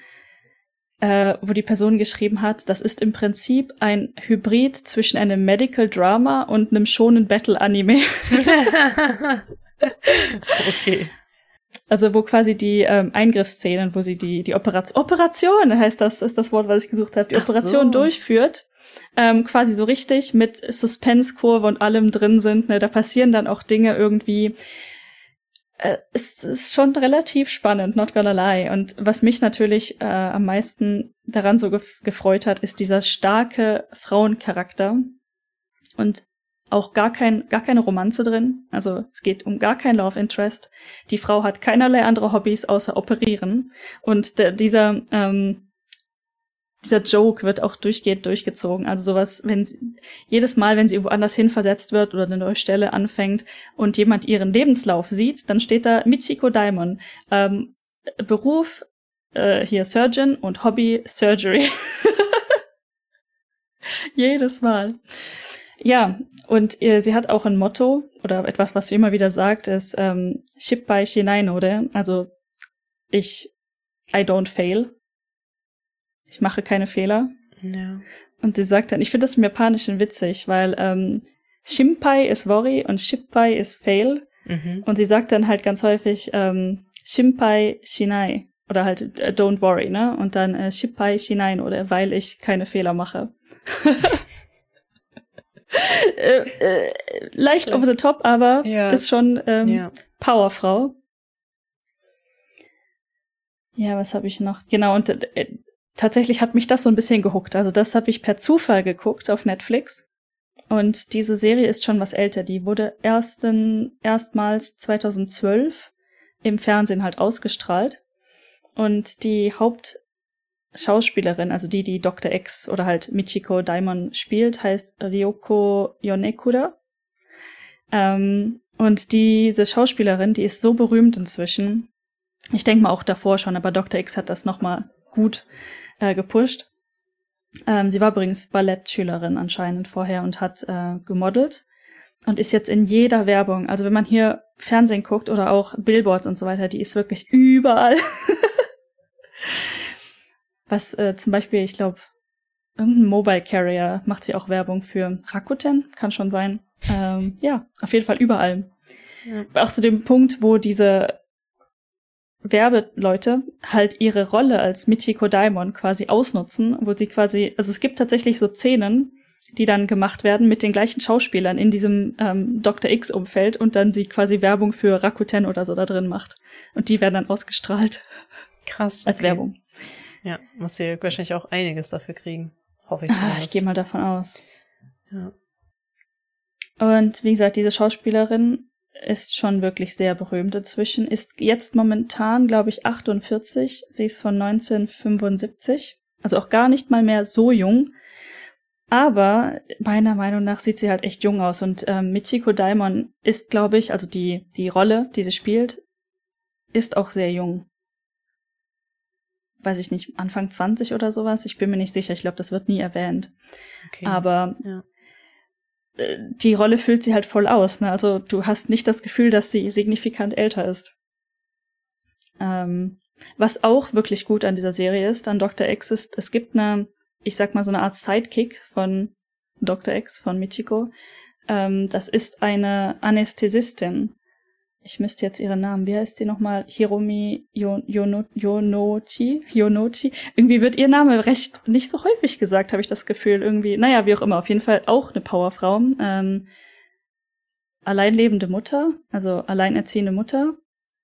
äh, wo die Person geschrieben hat, das ist im Prinzip ein Hybrid zwischen einem Medical Drama und einem schonen Battle Anime. okay. Also wo quasi die ähm, Eingriffsszenen, wo sie die die Operation Operation heißt das ist das Wort, was ich gesucht habe, die Ach Operation so. durchführt, ähm, quasi so richtig mit Suspense-Kurve und allem drin sind. Ne? Da passieren dann auch Dinge irgendwie. Äh, es ist schon relativ spannend, not gonna lie. Und was mich natürlich äh, am meisten daran so gef gefreut hat, ist dieser starke Frauencharakter und auch gar kein gar keine Romanze drin. Also es geht um gar kein Love Interest. Die Frau hat keinerlei andere Hobbys außer operieren. Und der, dieser ähm, dieser Joke wird auch durchgehend durchgezogen. Also sowas, wenn sie, jedes Mal, wenn sie woanders hinversetzt wird oder eine neue Stelle anfängt und jemand ihren Lebenslauf sieht, dann steht da Michiko Daimon. Ähm, Beruf äh, hier Surgeon und Hobby Surgery. jedes Mal. Ja, und äh, sie hat auch ein Motto oder etwas, was sie immer wieder sagt, ist ähm, Shippai Shinainode, also ich I don't fail. Ich mache keine Fehler. Ja. Und sie sagt dann, ich finde das im Japanischen witzig, weil ähm, Shimpai ist Worry und Shippai ist Fail. Mhm. Und sie sagt dann halt ganz häufig ähm, Shimpai Shinai oder halt äh, Don't worry, ne? Und dann äh, Shippai Shinai oder weil ich keine Fehler mache. äh, äh, leicht Schlecht. over the top, aber Ja. ist schon ähm, Ja. Powerfrau. Ja, was habe ich noch? Genau, und äh, tatsächlich hat mich das so ein bisschen gehuckt. Also das habe ich per Zufall geguckt auf Netflix. Und diese Serie ist schon was älter. Die wurde ersten, erstmals 2012 im Fernsehen halt ausgestrahlt. Und die Hauptschauspielerin, also die, die Dr. X oder halt Michiko Daimon spielt, heißt Ryoko Yonekura. Ähm, und diese Schauspielerin, die ist so berühmt inzwischen. Ich denke mal auch davor schon, aber Dr. X hat das nochmal gut äh, gepusht. Ähm, sie war übrigens Ballettschülerin anscheinend vorher und hat äh, gemodelt und ist jetzt in jeder Werbung. Also wenn man hier Fernsehen guckt oder auch Billboards und so weiter, die ist wirklich überall. Was äh, zum Beispiel, ich glaube, irgendein Mobile Carrier macht sie auch Werbung für Rakuten, kann schon sein. Ähm, ja, auf jeden Fall überall. Ja. Auch zu dem Punkt, wo diese Werbeleute halt ihre Rolle als Michiko Daimon quasi ausnutzen, wo sie quasi, also es gibt tatsächlich so Szenen, die dann gemacht werden mit den gleichen Schauspielern in diesem ähm, Dr. X-Umfeld und dann sie quasi Werbung für Rakuten oder so da drin macht. Und die werden dann ausgestrahlt Krass. als okay. Werbung. Ja, muss sie wahrscheinlich auch einiges dafür kriegen. Hoffe ich Ah, zumindest. ich gehe mal davon aus. Ja. Und wie gesagt, diese Schauspielerin ist schon wirklich sehr berühmt inzwischen, ist jetzt momentan, glaube ich, 48. Sie ist von 1975, also auch gar nicht mal mehr so jung. Aber meiner Meinung nach sieht sie halt echt jung aus. Und ähm, Michiko Daimon ist, glaube ich, also die, die Rolle, die sie spielt, ist auch sehr jung. Weiß ich nicht, Anfang 20 oder sowas. Ich bin mir nicht sicher. Ich glaube, das wird nie erwähnt. Okay. Aber Ja. Die Rolle füllt sie halt voll aus. Ne? Also du hast nicht das Gefühl, dass sie signifikant älter ist. Ähm, was auch wirklich gut an dieser Serie ist, an Dr. X, ist, es gibt eine, ich sag mal so eine Art Sidekick von Dr. X, von Michiko. Ähm, das ist eine Anästhesistin. Ich müsste jetzt ihren Namen, wie heißt sie nochmal? Hiromi Yo- Yono- Yonochi? Yonochi? Irgendwie wird ihr Name recht nicht so häufig gesagt, habe ich das Gefühl. Irgendwie, naja, wie auch immer, auf jeden Fall auch eine Powerfrau. Ähm, alleinlebende Mutter, also alleinerziehende Mutter.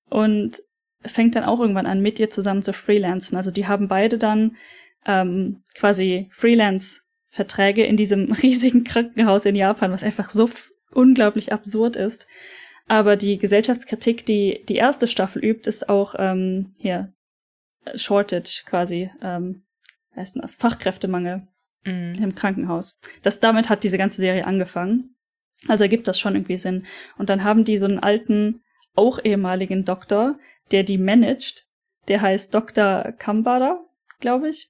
Und fängt dann auch irgendwann an, mit ihr zusammen zu freelancen. Also die haben beide dann ähm, quasi Freelance-Verträge in diesem riesigen Krankenhaus in Japan, was einfach so unglaublich absurd ist. Aber die Gesellschaftskritik, die die erste Staffel übt, ist auch ähm, hier äh, Shortage quasi, ähm, heißt das? Fachkräftemangel Mhm. im Krankenhaus. Das damit hat diese ganze Serie angefangen. Also ergibt das schon irgendwie Sinn. Und dann haben die so einen alten, auch ehemaligen Doktor, der die managt. Der heißt Dr. Kambara, glaube ich.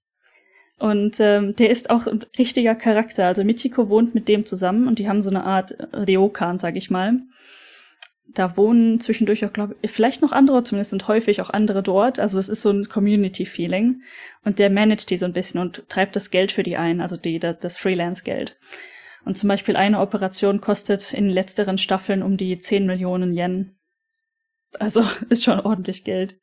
Und ähm, der ist auch ein richtiger Charakter. Also Michiko wohnt mit dem zusammen und die haben so eine Art Ryokan, sag ich mal. Da wohnen zwischendurch auch, glaube ich, vielleicht noch andere, zumindest sind häufig auch andere dort. Also es ist so ein Community-Feeling. Und der managt die so ein bisschen und treibt das Geld für die ein, also die, das Freelance-Geld. Und zum Beispiel eine Operation kostet in letzteren Staffeln um die 10 Millionen Yen. Also ist schon ordentlich Geld.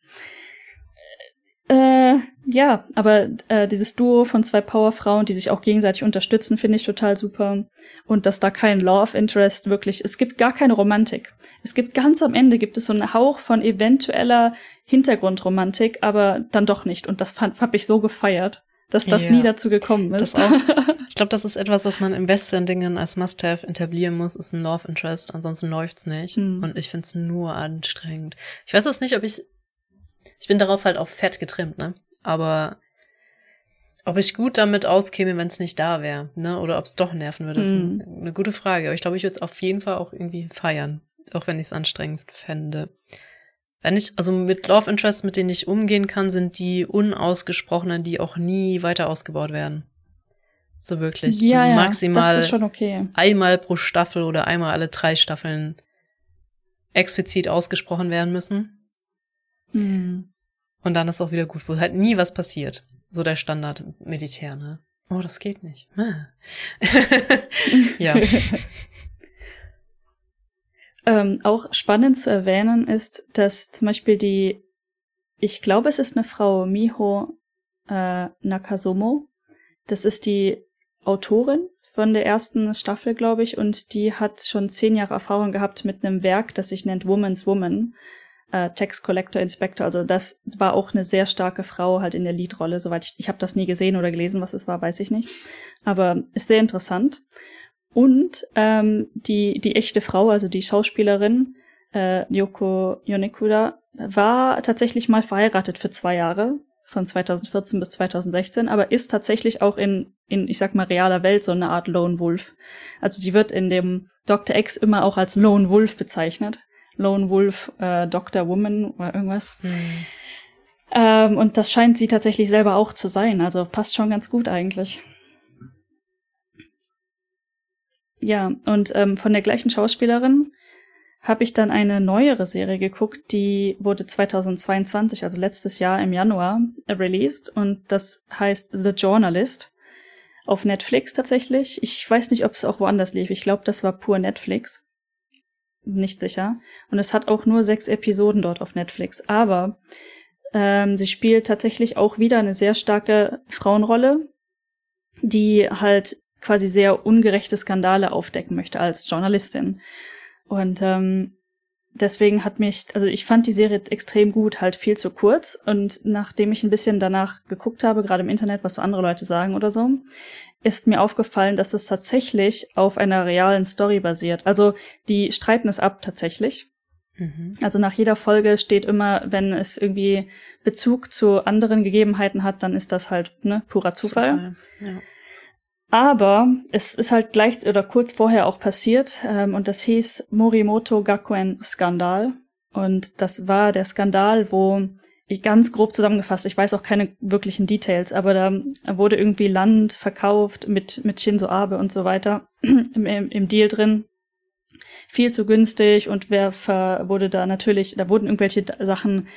Äh, ja, aber äh, dieses Duo von zwei Powerfrauen, die sich auch gegenseitig unterstützen, finde ich total super. Und dass da kein Love Interest wirklich, es gibt gar keine Romantik. Es gibt ganz am Ende gibt es so einen Hauch von eventueller Hintergrundromantik, aber dann doch nicht. Und das fand, hab ich so gefeiert, dass das ja, nie dazu gekommen ist. Auch, ich glaube, das ist etwas, was man im Western-Dingen als Must-Have etablieren muss, ist ein Love Interest, ansonsten läuft's nicht. Hm. Und ich find's nur anstrengend. Ich weiß jetzt nicht, ob ich ich bin darauf halt auch fett getrimmt, ne? Aber ob ich gut damit auskäme, wenn es nicht da wäre, ne? Oder ob es doch nerven würde, ist mm. eine gute Frage. Aber ich glaube, ich würde es auf jeden Fall auch irgendwie feiern. Auch wenn ich es anstrengend fände. Wenn ich, also mit Love Interests, mit denen ich umgehen kann, sind die unausgesprochenen, die auch nie weiter ausgebaut werden. So wirklich. Ja, maximal ja, das ist schon okay. einmal pro Staffel oder einmal alle drei Staffeln explizit ausgesprochen werden müssen. Mhm. Und dann ist auch wieder gut, wo halt nie was passiert. So der Standard Militär, ne? Oh, das geht nicht. Ah. ja. ähm, auch spannend zu erwähnen ist, dass zum Beispiel die, ich glaube, es ist eine Frau, Miho äh, Nakasomo. Das ist die Autorin von der ersten Staffel, glaube ich, und die hat schon zehn Jahre Erfahrung gehabt mit einem Werk, das sich nennt Woman's Woman äh, Tax Collector Inspector. Also das war auch eine sehr starke Frau halt in der Leadrolle. Soweit ich, ich habe das nie gesehen oder gelesen, was es war, weiß ich nicht. Aber ist sehr interessant. Und ähm, die die echte Frau, also die Schauspielerin äh, Yoko Yonekuda, war tatsächlich mal verheiratet für zwei Jahre von 2014 bis 2016, aber ist tatsächlich auch in, in, ich sag mal, realer Welt so eine Art Lone Wolf. Also sie wird in dem Dr. X immer auch als Lone Wolf bezeichnet. Lone Wolf, äh, Dr. Woman oder irgendwas. Hm. Ähm, und das scheint sie tatsächlich selber auch zu sein. Also passt schon ganz gut eigentlich. Ja, und ähm, von der gleichen Schauspielerin habe ich dann eine neuere Serie geguckt, die wurde 2022, also letztes Jahr im Januar, released und das heißt The Journalist auf Netflix tatsächlich. Ich weiß nicht, ob es auch woanders lief. Ich glaube, das war pur Netflix nicht sicher. Und es hat auch nur sechs Episoden dort auf Netflix. Aber ähm, sie spielt tatsächlich auch wieder eine sehr starke Frauenrolle, die halt quasi sehr ungerechte Skandale aufdecken möchte als Journalistin. Und ähm, deswegen hat mich, also ich fand die Serie extrem gut, halt viel zu kurz. Und nachdem ich ein bisschen danach geguckt habe, gerade im Internet, was so andere Leute sagen oder so, ist mir aufgefallen, dass das tatsächlich auf einer realen Story basiert. Also die streiten es ab tatsächlich. Mhm. Also nach jeder Folge steht immer, wenn es irgendwie Bezug zu anderen Gegebenheiten hat, dann ist das halt ne, purer Zufall. Zufall. Ja. Aber es ist halt gleich oder kurz vorher auch passiert ähm, und das hieß Morimoto Gakuen Skandal. Und das war der Skandal, wo ganz grob zusammengefasst, ich weiß auch keine wirklichen Details, aber da wurde irgendwie Land verkauft mit, mit Shinzo Abe und so weiter im, im, im Deal drin. Viel zu günstig und wer ver, wurde da natürlich, da wurden irgendwelche Sachen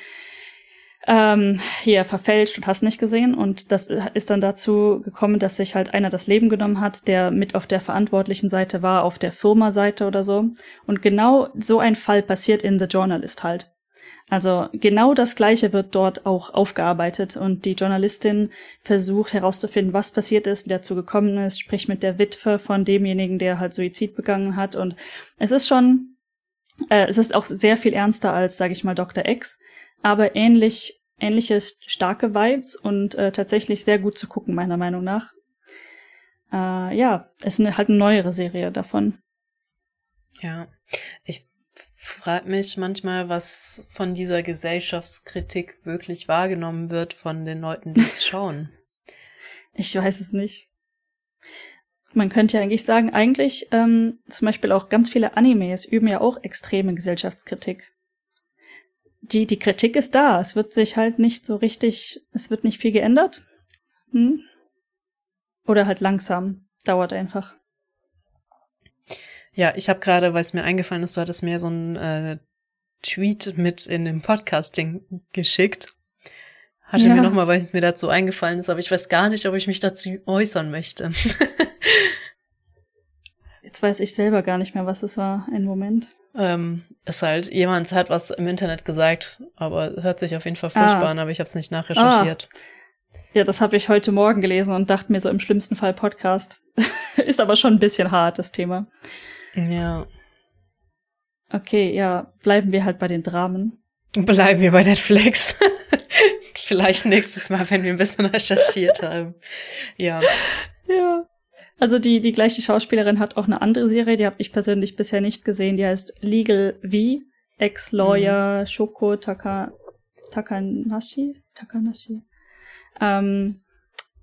ähm, hier verfälscht und hast nicht gesehen. Und das ist dann dazu gekommen, dass sich halt einer das Leben genommen hat, der mit auf der verantwortlichen Seite war, auf der Firma-Seite oder so. Und genau so ein Fall passiert in The Journalist halt. Also genau das Gleiche wird dort auch aufgearbeitet und die Journalistin versucht herauszufinden, was passiert ist, wie dazu gekommen ist, spricht mit der Witwe von demjenigen, der halt Suizid begangen hat und es ist schon, äh, es ist auch sehr viel ernster als, sage ich mal, Dr. X, aber ähnlich, ähnliche starke Vibes und äh, tatsächlich sehr gut zu gucken, meiner Meinung nach. Äh, ja, es ist eine, halt eine neuere Serie davon. Ja, ich frage mich manchmal, was von dieser Gesellschaftskritik wirklich wahrgenommen wird von den Leuten, die es schauen. Ich weiß es nicht. Man könnte ja eigentlich sagen, eigentlich ähm, zum Beispiel auch ganz viele Animes üben ja auch extreme Gesellschaftskritik. Die, die Kritik ist da. Es wird sich halt nicht so richtig, es wird nicht viel geändert. Hm? Oder halt langsam. Dauert einfach. Ja, ich habe gerade, weil es mir eingefallen ist, du hattest mir so ein äh, Tweet mit in dem Podcasting geschickt. Hatte ja. mir nochmal, weil es mir dazu eingefallen ist, aber ich weiß gar nicht, ob ich mich dazu äußern möchte. Jetzt weiß ich selber gar nicht mehr, was es war. Ein Moment. Ähm, ist halt, jemand hat was im Internet gesagt, aber hört sich auf jeden Fall furchtbar ah. an, aber ich habe es nicht nachrecherchiert. Ah. Ja, das habe ich heute Morgen gelesen und dachte mir so im schlimmsten Fall Podcast. ist aber schon ein bisschen hart, das Thema. Ja. Okay, ja, bleiben wir halt bei den Dramen. Bleiben wir bei Netflix. Vielleicht nächstes Mal, wenn wir ein bisschen recherchiert haben. Ja. Ja. Also die, die gleiche Schauspielerin hat auch eine andere Serie, die habe ich persönlich bisher nicht gesehen. Die heißt Legal V, Ex-Lawyer mhm. Shoko Taka, Takanashi. Takanashi. Ähm,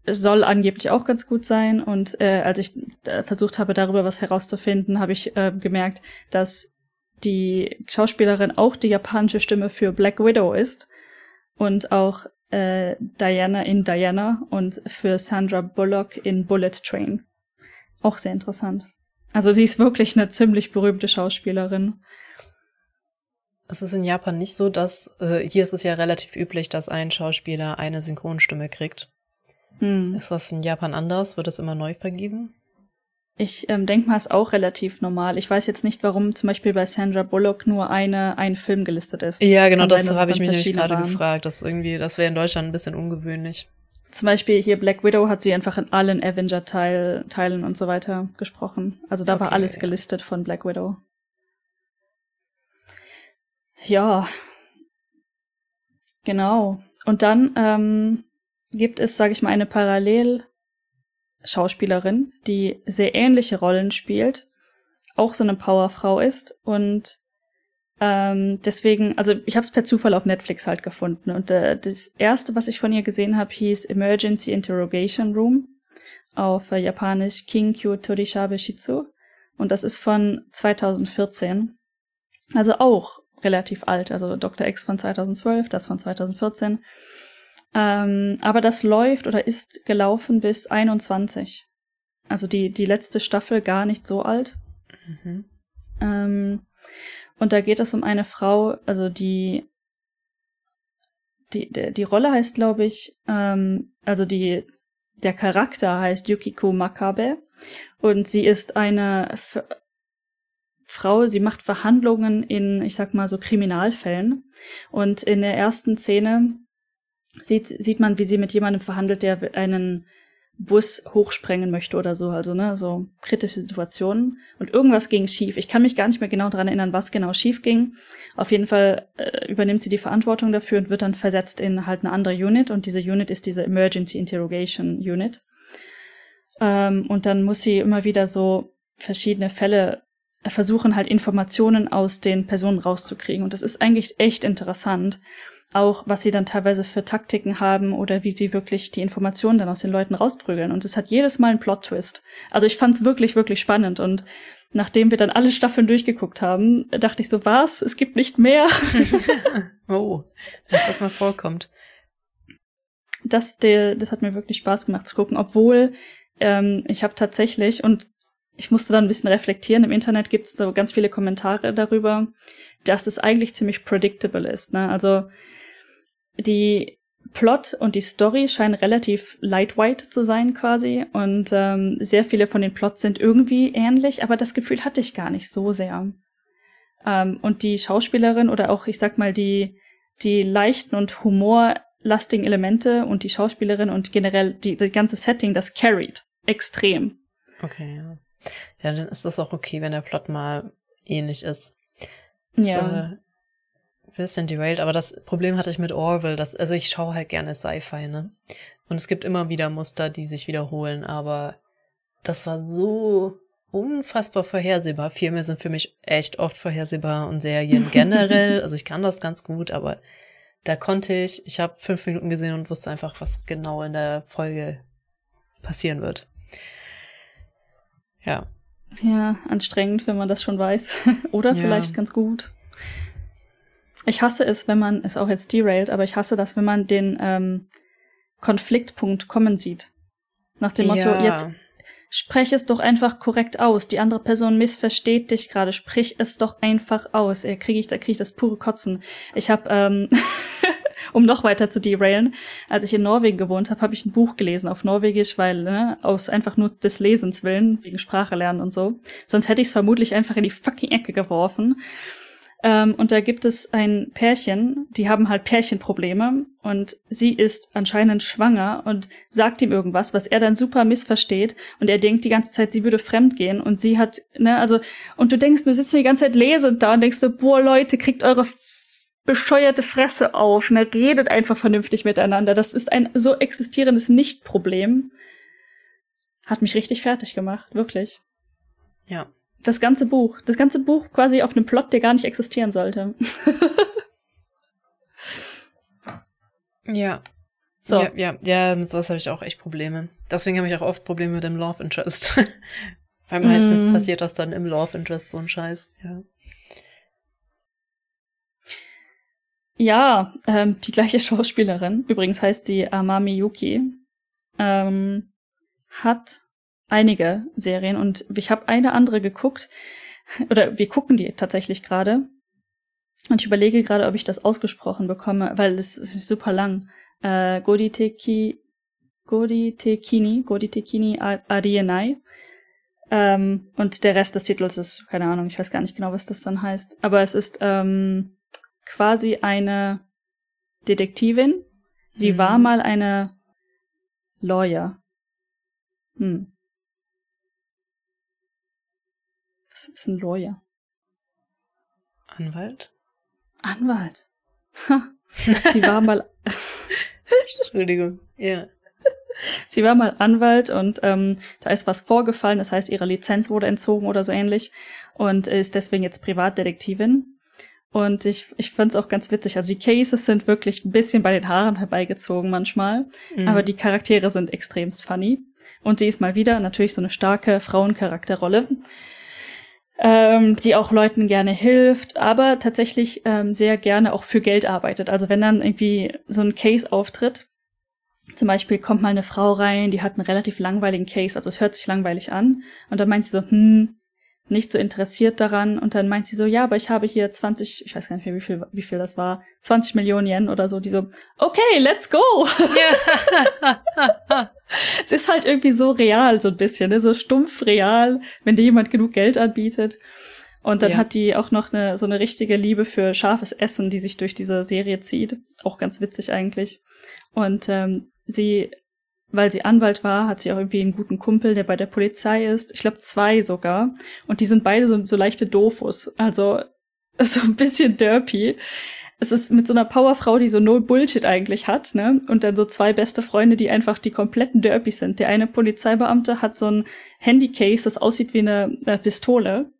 soll angeblich auch ganz gut sein. Und äh, als ich äh, versucht habe, darüber was herauszufinden, habe ich äh, gemerkt, dass die Schauspielerin auch die japanische Stimme für Black Widow ist und auch äh, Diana in Diana und für Sandra Bullock in Bullet Train. Auch sehr interessant. Also sie ist wirklich eine ziemlich berühmte Schauspielerin. Es ist in Japan nicht so, dass äh, hier ist es ja relativ üblich, dass ein Schauspieler eine Synchronstimme kriegt. Hm. Ist das in Japan anders? Wird das immer neu vergeben? Ich ähm, denke mal, ist auch relativ normal. Ich weiß jetzt nicht, warum zum Beispiel bei Sandra Bullock nur eine ein Film gelistet ist. Ja, das genau, das habe ich mich nämlich gerade gefragt. Das irgendwie, das wäre in Deutschland ein bisschen ungewöhnlich. Zum Beispiel hier Black Widow hat sie einfach in allen Avenger-Teilen und so weiter gesprochen. Also da okay. war alles gelistet von Black Widow. Ja. Genau. Und dann ähm, gibt es, sage ich mal, eine Parallelschauspielerin, die sehr ähnliche Rollen spielt, auch so eine Powerfrau ist und ähm, deswegen, also ich habe es per Zufall auf Netflix halt gefunden und äh, das erste, was ich von ihr gesehen habe, hieß Emergency Interrogation Room auf äh, Japanisch Kinkyu Torishabe Shitsu und das ist von 2014, also auch relativ alt, also Dr. X von 2012, das von 2014. Ähm, aber das läuft oder ist gelaufen bis 21. Also die, die letzte Staffel gar nicht so alt. Mhm. Ähm, und da geht es um eine Frau, also die, die, die, die Rolle heißt, glaube ich, ähm, also die, der Charakter heißt Yukiko Makabe. Und sie ist eine F Frau, sie macht Verhandlungen in, ich sag mal so, Kriminalfällen. Und in der ersten Szene sieht, sieht man, wie sie mit jemandem verhandelt, der einen Bus hochsprengen möchte oder so, also ne, so kritische Situationen. Und irgendwas ging schief. Ich kann mich gar nicht mehr genau daran erinnern, was genau schief ging. Auf jeden Fall äh, übernimmt sie die Verantwortung dafür und wird dann versetzt in halt eine andere Unit. Und diese Unit ist diese Emergency Interrogation Unit. Ähm, und dann muss sie immer wieder so verschiedene Fälle versuchen, halt Informationen aus den Personen rauszukriegen. Und das ist eigentlich echt interessant auch was sie dann teilweise für Taktiken haben oder wie sie wirklich die Informationen dann aus den Leuten rausprügeln. Und es hat jedes Mal einen Plot-Twist. Also ich fand es wirklich, wirklich spannend. Und nachdem wir dann alle Staffeln durchgeguckt haben, dachte ich so, was? Es gibt nicht mehr. oh, dass das mal vorkommt. Das, der, das hat mir wirklich Spaß gemacht zu gucken, obwohl ähm, ich habe tatsächlich, und ich musste dann ein bisschen reflektieren, im Internet gibt es so ganz viele Kommentare darüber, dass es eigentlich ziemlich predictable ist. Ne? Also die Plot und die Story scheinen relativ lightweight zu sein quasi und ähm, sehr viele von den Plots sind irgendwie ähnlich, aber das Gefühl hatte ich gar nicht so sehr. Ähm, und die Schauspielerin oder auch, ich sag mal, die, die leichten und humorlastigen Elemente und die Schauspielerin und generell die, die ganze Setting, das carried extrem. Okay, ja. Ja, dann ist das auch okay, wenn der Plot mal ähnlich ist. Ja. So, bisschen derailed, aber das Problem hatte ich mit Orwell, dass, also ich schaue halt gerne Sci-Fi, ne? Und es gibt immer wieder Muster, die sich wiederholen, aber das war so unfassbar vorhersehbar. Filme sind für mich echt oft vorhersehbar und Serien generell. also ich kann das ganz gut, aber da konnte ich, ich habe fünf Minuten gesehen und wusste einfach, was genau in der Folge passieren wird. Ja. Ja, anstrengend, wenn man das schon weiß. Oder ja. vielleicht ganz gut. Ich hasse es, wenn man, ist auch jetzt derailed, aber ich hasse das, wenn man den ähm, Konfliktpunkt kommen sieht. Nach dem Motto, ja. jetzt, sprech es doch einfach korrekt aus. Die andere Person missversteht dich gerade. Sprich es doch einfach aus. Äh, kriege ich, da kriege ich das pure Kotzen. Ich habe, ähm, um noch weiter zu derailen, als ich in Norwegen gewohnt habe, habe ich ein Buch gelesen auf Norwegisch, weil ne, aus einfach nur des Lesens willen wegen Sprache lernen und so. Sonst hätte ich es vermutlich einfach in die fucking Ecke geworfen. Ähm, und da gibt es ein Pärchen, die haben halt Pärchenprobleme und sie ist anscheinend schwanger und sagt ihm irgendwas, was er dann super missversteht und er denkt die ganze Zeit, sie würde fremd gehen und sie hat, ne, also, und du denkst, du sitzt die ganze Zeit lesend da und denkst so, boah, Leute, kriegt eure bescheuerte Fresse auf, ne, redet einfach vernünftig miteinander. Das ist ein so existierendes Nicht-Problem. Hat mich richtig fertig gemacht, wirklich. Ja, das ganze Buch. Das ganze Buch quasi auf einem Plot, der gar nicht existieren sollte. ja. So. Ja, ja, ja, mit sowas habe ich auch echt Probleme. Deswegen habe ich auch oft Probleme mit dem Love Interest. Weil meistens mm. passiert das dann im Love Interest so ein Scheiß, ja. Ja, ähm, die gleiche Schauspielerin, übrigens heißt die Amami Yuki, ähm, hat einige Serien und ich habe eine andere geguckt oder wir gucken die tatsächlich gerade und ich überlege gerade, ob ich das ausgesprochen bekomme, weil es ist super lang. Äh, Goditeki Goditekini, Goditekini Arienai. Ähm, und der Rest des Titels ist, keine Ahnung, ich weiß gar nicht genau, was das dann heißt. Aber es ist ähm, quasi eine Detektivin. Sie mhm. war mal eine Lawyer. Hm. Ist ein Lawyer? Anwalt? Anwalt. Sie war mal. Entschuldigung, ja. Sie war mal Anwalt und ähm, da ist was vorgefallen, das heißt, ihre Lizenz wurde entzogen oder so ähnlich und ist deswegen jetzt Privatdetektivin. Und ich, ich fand es auch ganz witzig. Also die Cases sind wirklich ein bisschen bei den Haaren herbeigezogen manchmal, mhm. aber die Charaktere sind extremst funny. Und sie ist mal wieder natürlich so eine starke Frauencharakterrolle ähm, die auch Leuten gerne hilft, aber tatsächlich ähm, sehr gerne auch für Geld arbeitet. Also wenn dann irgendwie so ein Case auftritt, zum Beispiel kommt mal eine Frau rein, die hat einen relativ langweiligen Case, also es hört sich langweilig an, und dann meint sie so, hm, nicht so interessiert daran und dann meint sie so, ja, aber ich habe hier 20, ich weiß gar nicht mehr, wie viel, wie viel das war, 20 Millionen Yen oder so, die so, okay, let's go. Ja. es ist halt irgendwie so real, so ein bisschen, ne? so stumpf real, wenn dir jemand genug Geld anbietet. Und dann ja. hat die auch noch eine, so eine richtige Liebe für scharfes Essen, die sich durch diese Serie zieht. Auch ganz witzig eigentlich. Und ähm, sie weil sie Anwalt war, hat sie auch irgendwie einen guten Kumpel, der bei der Polizei ist. Ich glaube zwei sogar. Und die sind beide so, so leichte Dofus. Also so ein bisschen derpy. Es ist mit so einer Powerfrau, die so no Bullshit eigentlich hat, ne? Und dann so zwei beste Freunde, die einfach die kompletten Derpy sind. Der eine Polizeibeamte hat so ein Handycase, das aussieht wie eine, eine Pistole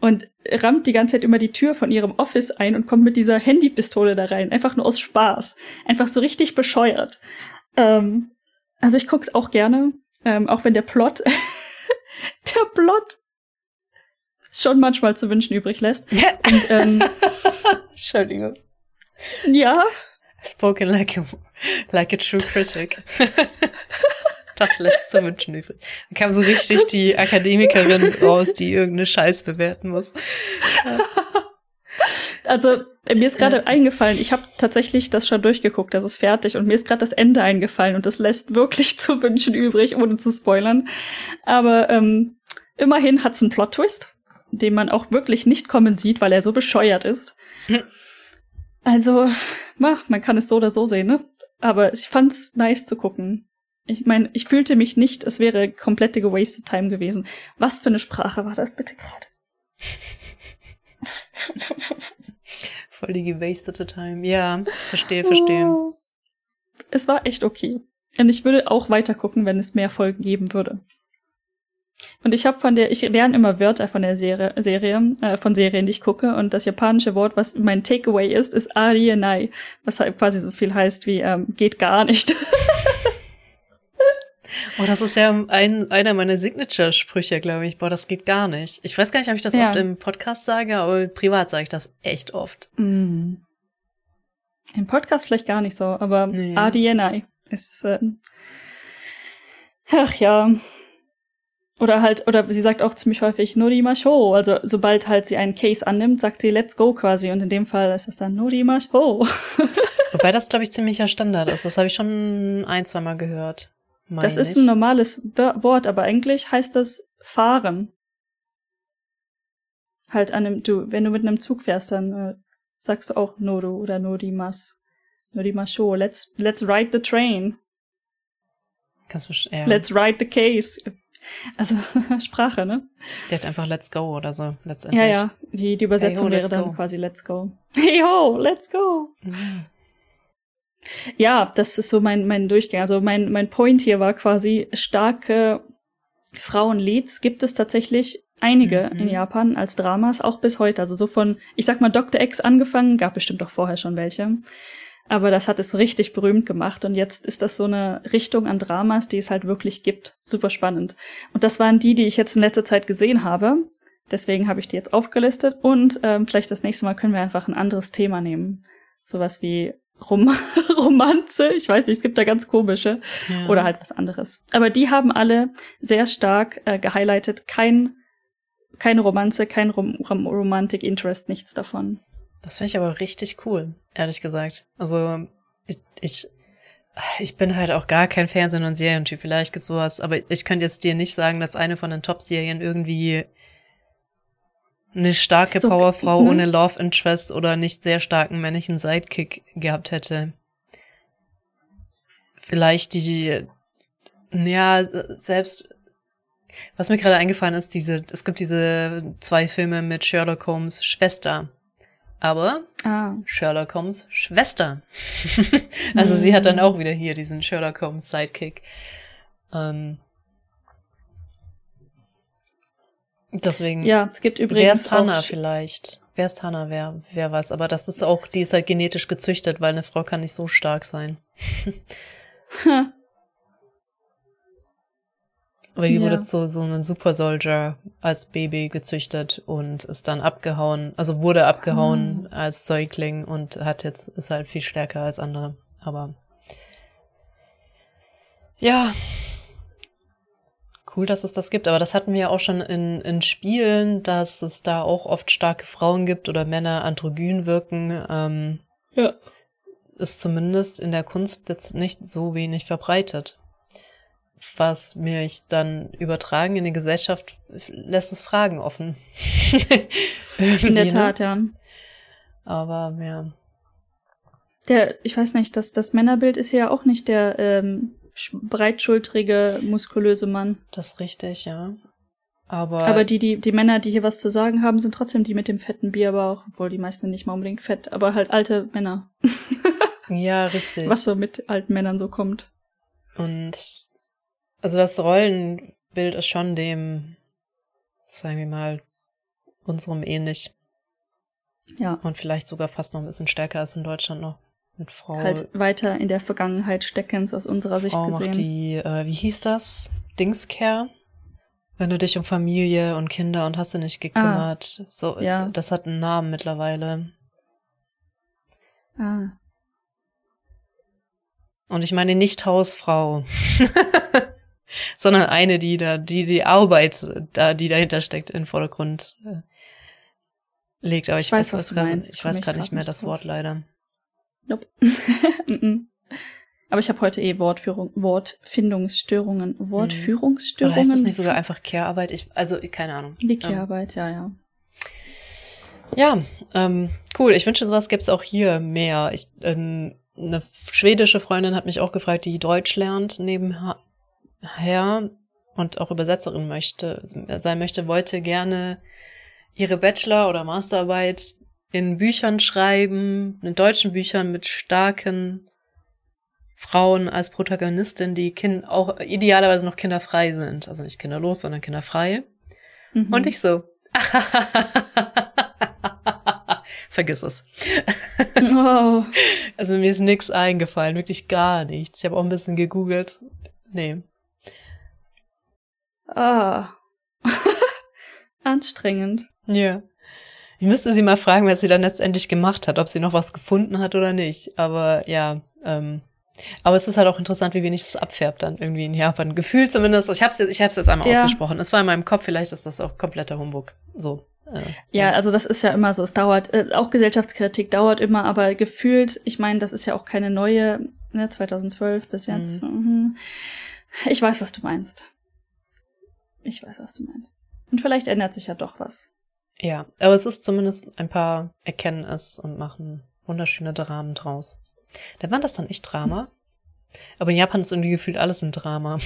und rammt die ganze Zeit immer die Tür von ihrem Office ein und kommt mit dieser Handypistole da rein. Einfach nur aus Spaß. Einfach so richtig bescheuert. Ähm, also ich guck's auch gerne, ähm, auch wenn der Plot, der Plot schon manchmal zu wünschen übrig lässt. Und, ähm, Entschuldigung. Ja. Spoken like a, like a true critic. das lässt zu wünschen übrig. Da kam so richtig die Akademikerin raus, die irgendeine Scheiß bewerten muss. Also mir ist gerade ja. eingefallen, ich habe tatsächlich das schon durchgeguckt, das ist fertig und mir ist gerade das Ende eingefallen und das lässt wirklich zu wünschen übrig, ohne zu spoilern. Aber ähm, immerhin hat's einen Plot-Twist, den man auch wirklich nicht kommen sieht, weil er so bescheuert ist. Hm. Also, man kann es so oder so sehen, ne? Aber ich fand's nice zu gucken. Ich meine, ich fühlte mich nicht, es wäre komplette gewasted Time gewesen. Was für eine Sprache war das bitte gerade? Voll die gewastete Time. Ja, verstehe, verstehe. Oh. Es war echt okay. Und ich würde auch weiter gucken, wenn es mehr Folgen geben würde. Und ich habe von der, ich lerne immer Wörter von der Serie, Serie äh, von Serien, die ich gucke. Und das japanische Wort, was mein Takeaway ist, ist Arienai, was halt quasi so viel heißt wie ähm, geht gar nicht. Oh, das ist ja ein, einer meiner Signature-Sprüche, glaube ich. Boah, das geht gar nicht. Ich weiß gar nicht, ob ich das ja. oft im Podcast sage, aber privat sage ich das echt oft. Mm. Im Podcast vielleicht gar nicht so, aber nee, ADNI ist, äh, ach ja. Oder halt, oder sie sagt auch ziemlich häufig Norimasho. Also sobald halt sie einen Case annimmt, sagt sie Let's go quasi. Und in dem Fall ist das dann Norimasho. Wobei das, glaube ich, ziemlicher Standard ist. Das habe ich schon ein, zwei Mal gehört. Das ist ein normales Wort, aber eigentlich heißt das fahren. Halt an einem, du, wenn du mit einem Zug fährst, dann äh, sagst du auch Noru oder Norimas. Norimasho. Let's, let's ride the train. Kannst du, ja. Let's ride the case. Also Sprache, ne? Der hat einfach Let's Go oder so, letztendlich. Ja, ja. Die, die Übersetzung hey, ho, wäre dann go. quasi Let's Go. Hey ho, let's go. Mhm. Ja, das ist so mein, mein Durchgang. Also mein, mein Point hier war quasi starke Frauenleads gibt es tatsächlich einige mhm. in Japan als Dramas, auch bis heute. Also so von, ich sag mal, Dr. X angefangen, gab bestimmt auch vorher schon welche. Aber das hat es richtig berühmt gemacht und jetzt ist das so eine Richtung an Dramas, die es halt wirklich gibt. Super spannend. Und das waren die, die ich jetzt in letzter Zeit gesehen habe. Deswegen habe ich die jetzt aufgelistet und ähm, vielleicht das nächste Mal können wir einfach ein anderes Thema nehmen. Sowas wie Rom Romanze. Ich weiß nicht, es gibt da ganz komische. Ja. Oder halt was anderes. Aber die haben alle sehr stark äh, gehighlightet. Kein, keine Romanze, kein Rom Rom Romantic Interest, nichts davon. Das finde ich aber richtig cool, ehrlich gesagt. Also ich, ich, ich bin halt auch gar kein Fernsehen- und Serientyp. Vielleicht gibt's sowas, aber ich könnte jetzt dir nicht sagen, dass eine von den Top-Serien irgendwie eine starke so, Powerfrau mhm. ohne Love Interest oder nicht sehr starken männlichen Sidekick gehabt hätte. Vielleicht die, ja, selbst, was mir gerade eingefallen ist, diese, es gibt diese zwei Filme mit Sherlock Holmes Schwester aber ah. Sherlock Holmes Schwester. also mhm. sie hat dann auch wieder hier diesen Sherlock Holmes Sidekick. Ähm, deswegen. Ja, es gibt übrigens. Wer ist Hannah vielleicht? Wer ist Hannah? Wer, wer was? Aber das ist auch, die ist halt genetisch gezüchtet, weil eine Frau kann nicht so stark sein. Aber die ja. wurde zu so einem Super Soldier als Baby gezüchtet und ist dann abgehauen, also wurde abgehauen mhm. als Säugling und hat jetzt, ist halt viel stärker als andere. Aber ja, cool, dass es das gibt. Aber das hatten wir ja auch schon in, in Spielen, dass es da auch oft starke Frauen gibt oder Männer androgyn wirken. Ähm, ja. Ist zumindest in der Kunst jetzt nicht so wenig verbreitet was mich dann übertragen in die Gesellschaft lässt es Fragen offen. in der ne? Tat, ja. Aber ja. Der, ich weiß nicht, das, das Männerbild ist ja auch nicht der ähm, breitschultrige, muskulöse Mann. Das ist richtig, ja. Aber, aber die, die, die Männer, die hier was zu sagen haben, sind trotzdem die mit dem fetten Bierbauch, obwohl die meisten nicht mal unbedingt fett, aber halt alte Männer. ja, richtig. Was so mit alten Männern so kommt. Und also das Rollenbild ist schon dem, sagen wir mal, unserem ähnlich. Ja. Und vielleicht sogar fast noch ein bisschen stärker als in Deutschland noch. Mit Frau. Halt weiter in der Vergangenheit steckens aus unserer Sicht Frau gesehen. die, äh, wie hieß das? Dingscare? Wenn du dich um Familie und Kinder und hast du nicht gekümmert. Ah, so, ja. das hat einen Namen mittlerweile. Ah. Und ich meine nicht Hausfrau. sondern eine, die da, die die Arbeit da, die dahinter steckt, in den Vordergrund äh, legt. Aber ich, ich weiß, was, was grad, ich weiß gerade nicht mehr das Wort leider. Nope. Aber ich habe heute eh Wortführung, Wortfindungsstörungen, mhm. Wortführungsstörungen. Oder heißt das nicht sogar einfach Care-Arbeit? Ich, also keine Ahnung. Die ähm, Care-Arbeit, ähm. ja, ja. Ja, ähm, cool. Ich wünsche, sowas gäbe es auch hier mehr. Ich, ähm, eine schwedische Freundin hat mich auch gefragt, die Deutsch lernt neben Herr und auch Übersetzerin möchte, sein möchte, wollte gerne ihre Bachelor- oder Masterarbeit in Büchern schreiben, in deutschen Büchern mit starken Frauen als Protagonistin, die kind auch idealerweise noch kinderfrei sind. Also nicht kinderlos, sondern kinderfrei. Mhm. Und ich so. Vergiss es. Oh. Also mir ist nichts eingefallen, wirklich gar nichts. Ich habe auch ein bisschen gegoogelt. Nee, Ah. Anstrengend. Ja. Ich müsste sie mal fragen, was sie dann letztendlich gemacht hat, ob sie noch was gefunden hat oder nicht. Aber ja, ähm, Aber es ist halt auch interessant, wie wenig das abfärbt dann irgendwie in Japan. Gefühlt zumindest. Ich habe es ich hab's jetzt einmal ja. ausgesprochen. Es war in meinem Kopf, vielleicht ist das auch kompletter Humbug. So. Äh, ja, also das ist ja immer so. Es dauert, äh, auch Gesellschaftskritik dauert immer, aber gefühlt, ich meine, das ist ja auch keine neue, ne, 2012 bis jetzt. Mhm. mhm. Ich weiß, was du meinst. Ich weiß, was du meinst. Und vielleicht ändert sich ja doch was. Ja, aber es ist zumindest ein paar erkennen es und machen wunderschöne Dramen draus. Da war das dann echt Drama. Aber in Japan ist irgendwie gefühlt alles ein Drama.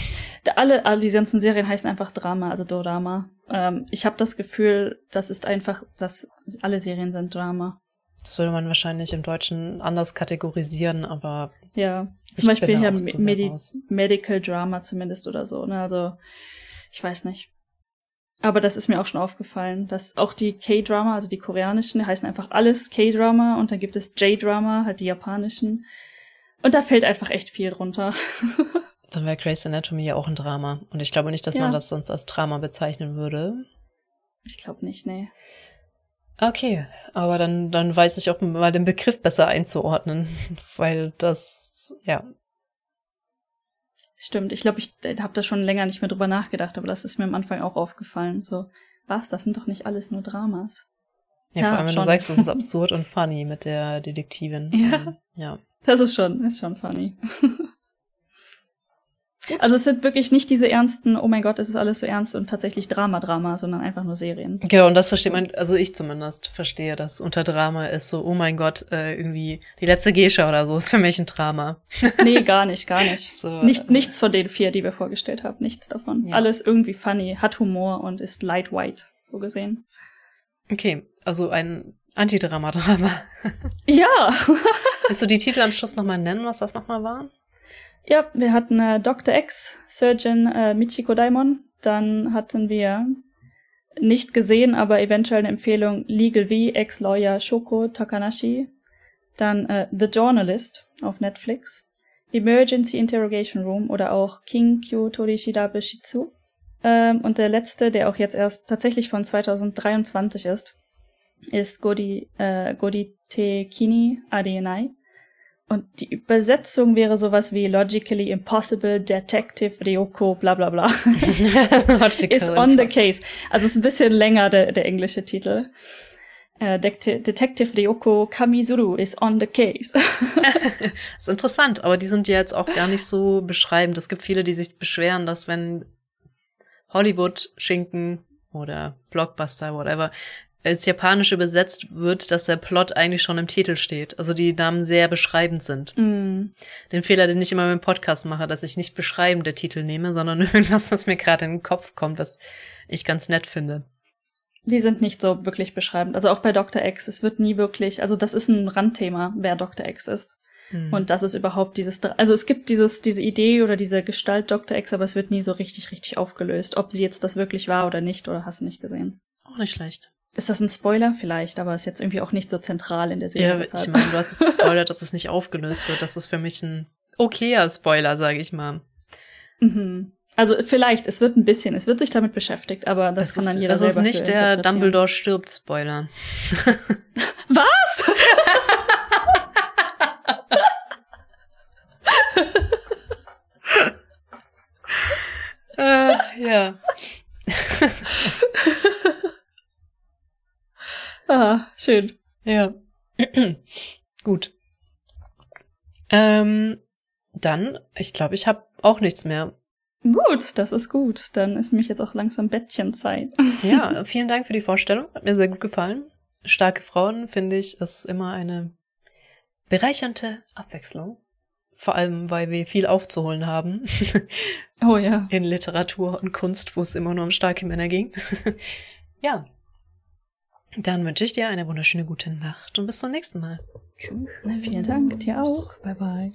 Alle, alle die ganzen Serien heißen einfach Drama, also Dorama. Ähm, ich habe das Gefühl, das ist einfach, dass alle Serien sind Drama. Das würde man wahrscheinlich im Deutschen anders kategorisieren, aber. Ja, zum Beispiel hier Medi Medical Drama zumindest oder so. Ne? Also, ich weiß nicht. Aber das ist mir auch schon aufgefallen, dass auch die K-Drama, also die koreanischen, heißen einfach alles K-Drama und dann gibt es J-Drama, halt die japanischen. Und da fällt einfach echt viel drunter. dann wäre Grey's Anatomy ja auch ein Drama. Und ich glaube nicht, dass ja. man das sonst als Drama bezeichnen würde. Ich glaube nicht, nee. Okay, aber dann, dann weiß ich auch mal den Begriff besser einzuordnen, weil das, ja, Stimmt, ich glaube, ich habe da schon länger nicht mehr drüber nachgedacht, aber das ist mir am Anfang auch aufgefallen. So, was, das sind doch nicht alles nur Dramas. Ja, ja vor allem, wenn schon. du sagst, das ist absurd und funny mit der Detektivin. Ja. Ähm, ja. Das ist schon, ist schon funny. Also es sind wirklich nicht diese ernsten, oh mein Gott, es ist alles so ernst und tatsächlich Drama-Drama, sondern einfach nur Serien. Genau, und das versteht man, also ich zumindest verstehe das. Unter Drama ist so, oh mein Gott, äh, irgendwie die letzte Gesche oder so ist für mich ein Drama. nee, gar nicht, gar nicht. So, nicht äh, nichts von den vier, die wir vorgestellt haben, nichts davon. Ja. Alles irgendwie funny, hat Humor und ist lightweight, so gesehen. Okay, also ein Antidrama-Drama. ja. Willst du die Titel am Schluss nochmal nennen, was das nochmal war? Ja, wir hatten äh, Dr. X, Surgeon äh, Michiko Daimon. Dann hatten wir nicht gesehen, aber eventuell eine Empfehlung Legal V, Ex-Lawyer Shoko Takanashi. Dann äh, The Journalist auf Netflix. Emergency Interrogation Room oder auch Kinkyo Torishidabe Shitsu. Ähm, und der letzte, der auch jetzt erst tatsächlich von 2023 ist, ist Godi, äh, Godite Kini Adenai. Und die Übersetzung wäre sowas wie Logically Impossible Detective Ryoko bla bla bla. is on the case. Also es ist ein bisschen länger, der, der englische Titel. Uh, Detective Ryoko Kamizuru is on the case. das ist interessant, aber die sind ja jetzt auch gar nicht so beschreibend. Es gibt viele, die sich beschweren, dass wenn Hollywood-Schinken oder Blockbuster, whatever, als Japanisch übersetzt wird, dass der Plot eigentlich schon im Titel steht. Also die Namen sehr beschreibend sind. Mm. Den Fehler, den ich immer beim Podcast mache, dass ich nicht beschreibende Titel nehme, sondern irgendwas, was mir gerade in den Kopf kommt, was ich ganz nett finde. Die sind nicht so wirklich beschreibend. Also auch bei Dr. X, es wird nie wirklich, also das ist ein Randthema, wer Dr. X ist. Mm. Und das ist überhaupt dieses, also es gibt dieses, diese Idee oder diese Gestalt Dr. X, aber es wird nie so richtig, richtig aufgelöst, ob sie jetzt das wirklich war oder nicht, oder hast du nicht gesehen. Auch nicht schlecht. Ist das ein Spoiler vielleicht, aber ist jetzt irgendwie auch nicht so zentral in der Serie. Ja, deshalb. ich meine, du hast jetzt gespoilert, dass es nicht aufgelöst wird. Das ist für mich ein okayer Spoiler, sage ich mal. Mhm. Also vielleicht, es wird ein bisschen, es wird sich damit beschäftigt, aber das es kann dann jeder ist, selber Das ist nicht der Dumbledore stirbt Spoiler. Was? äh, ja. Ah, schön. Ja. gut. Ähm, dann, ich glaube, ich habe auch nichts mehr. Gut, das ist gut. Dann ist nämlich jetzt auch langsam Bettchenzeit. ja, vielen Dank für die Vorstellung. Hat mir sehr gut gefallen. Starke Frauen, finde ich, ist immer eine bereichernde Abwechslung. Vor allem, weil wir viel aufzuholen haben. oh ja. In Literatur und Kunst, wo es immer nur um starke Männer ging. ja, dann wünsche ich dir eine wunderschöne gute Nacht und bis zum nächsten Mal. Tschüss. Vielen Dank, dir auch. Bye bye.